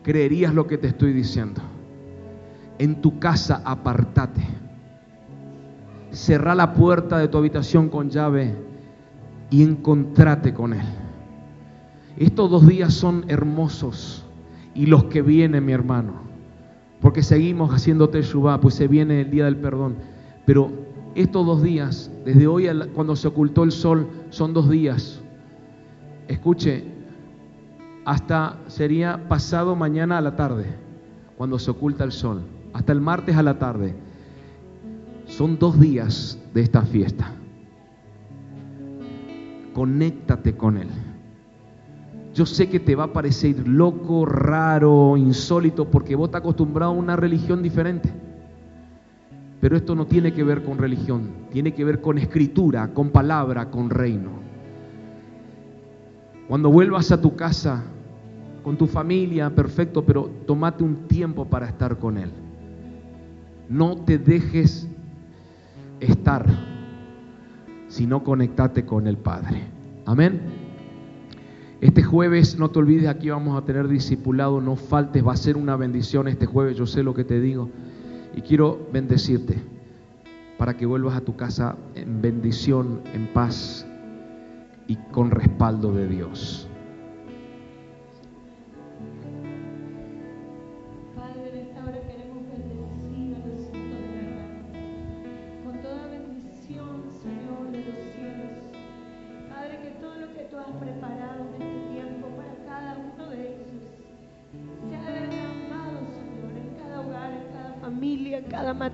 creerías lo que te estoy diciendo. En tu casa apartate. Cerra la puerta de tu habitación con llave y encontrate con Él. Estos dos días son hermosos y los que vienen, mi hermano, porque seguimos haciendo Teshuvah, pues se viene el día del perdón. Pero estos dos días, desde hoy a la- cuando se ocultó el sol, son dos días. Escuche, hasta sería pasado mañana a la tarde, cuando se oculta el sol, hasta el martes a la tarde. Son dos días de esta fiesta. Conéctate con Él. Yo sé que te va a parecer loco, raro, insólito, porque vos estás acostumbrado a una religión diferente. Pero esto no tiene que ver con religión, tiene que ver con escritura, con palabra, con reino. Cuando vuelvas a tu casa, con tu familia, perfecto, pero tomate un tiempo para estar con Él. No te dejes estar, sino conectate con el Padre. Amén. Este jueves, no te olvides, aquí vamos a tener discipulado, no faltes, va a ser una bendición este jueves, yo sé lo que te digo. Y quiero bendecirte para que vuelvas a tu casa en bendición, en paz y con respaldo de Dios.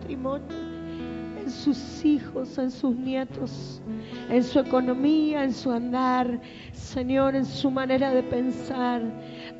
En sus hijos, en sus nietos, en su economía, en su andar, Señor, en su manera de pensar,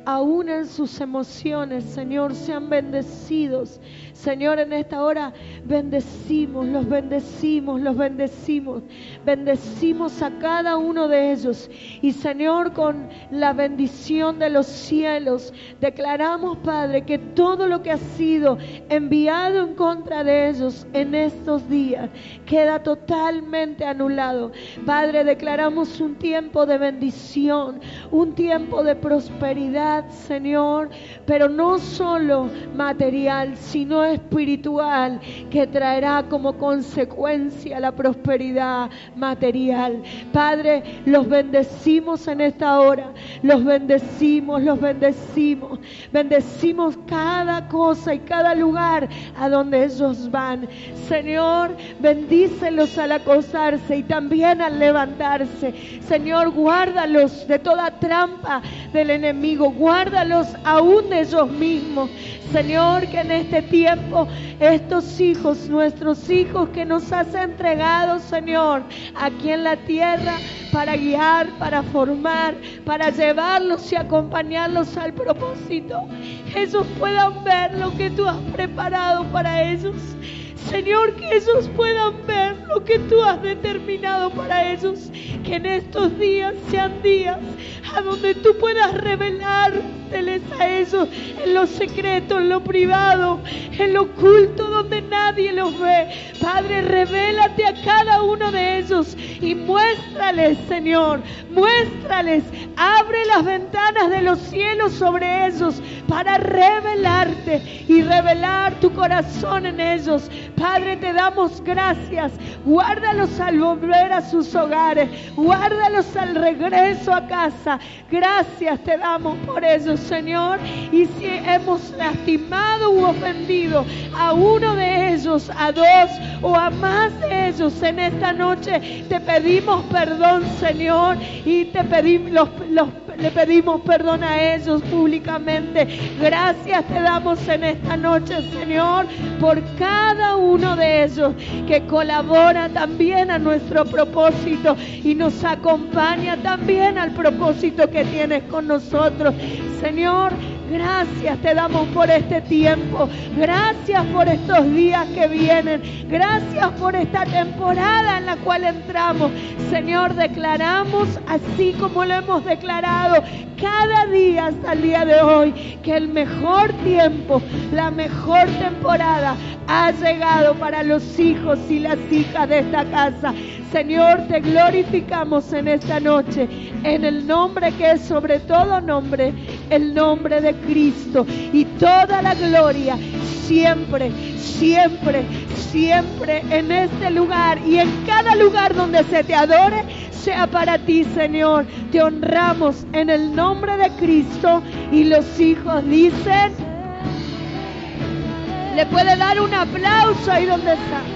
aún en sus emociones, Señor, sean bendecidos. Señor, en esta hora bendecimos, los bendecimos, los bendecimos, bendecimos a cada uno de ellos. Y Señor, con la bendición de los cielos, declaramos, Padre, que todo lo que ha sido enviado en contra de ellos en estos días queda totalmente anulado. Padre, declaramos un tiempo de bendición, un tiempo de prosperidad, Señor, pero no solo material, sino espiritual, que traerá como consecuencia la prosperidad material. Padre, los bendecimos en esta hora, los bendecimos, los bendecimos, bendecimos cada cosa y cada lugar a donde ellos van. Señor, bendícelos al acosarse y también al levantarse. Señor, guárdalos de toda trampa del enemigo, guárdalos aún de ellos mismos. Señor, que en este tiempo estos hijos, nuestros hijos que nos has entregado, Señor, aquí en la tierra, para guiar, para formar, para llevarlos y acompañarlos al propósito, ellos puedan ver lo que tú has preparado para ellos. Señor, que ellos puedan ver lo que tú has determinado para ellos. Que en estos días sean días a donde tú puedas revelárteles a ellos en lo secreto, en lo privado, en lo oculto, donde nadie los ve. Padre, revélate a cada uno de ellos y muéstrales, Señor, muéstrales. Abre las ventanas de los cielos sobre ellos para revelarte y revelar tu corazón en ellos. Padre, te damos gracias. Guárdalos al volver a sus hogares. Guárdalos al regreso a casa. Gracias te damos por eso, Señor. Y si hemos lastimado u ofendido a uno de ellos, a dos o a más de ellos en esta noche, te pedimos perdón, Señor. Y te pedimos los, los le pedimos perdón a ellos públicamente. Gracias te damos en esta noche, Señor, por cada uno de ellos que colabora también a nuestro propósito y nos acompaña también al propósito que tienes con nosotros. Señor, Gracias te damos por este tiempo. Gracias por estos días que vienen. Gracias por esta temporada en la cual entramos. Señor, declaramos así como lo hemos declarado cada día hasta el día de hoy que el mejor tiempo, la mejor temporada ha llegado para los hijos y las hijas de esta casa. Señor, te glorificamos en esta noche, en el nombre que es sobre todo nombre, el nombre de Cristo. Y toda la gloria siempre, siempre, siempre en este lugar y en cada lugar donde se te adore, sea para ti, Señor. Te honramos en el nombre de Cristo y los hijos dicen, le puede dar un aplauso ahí donde está.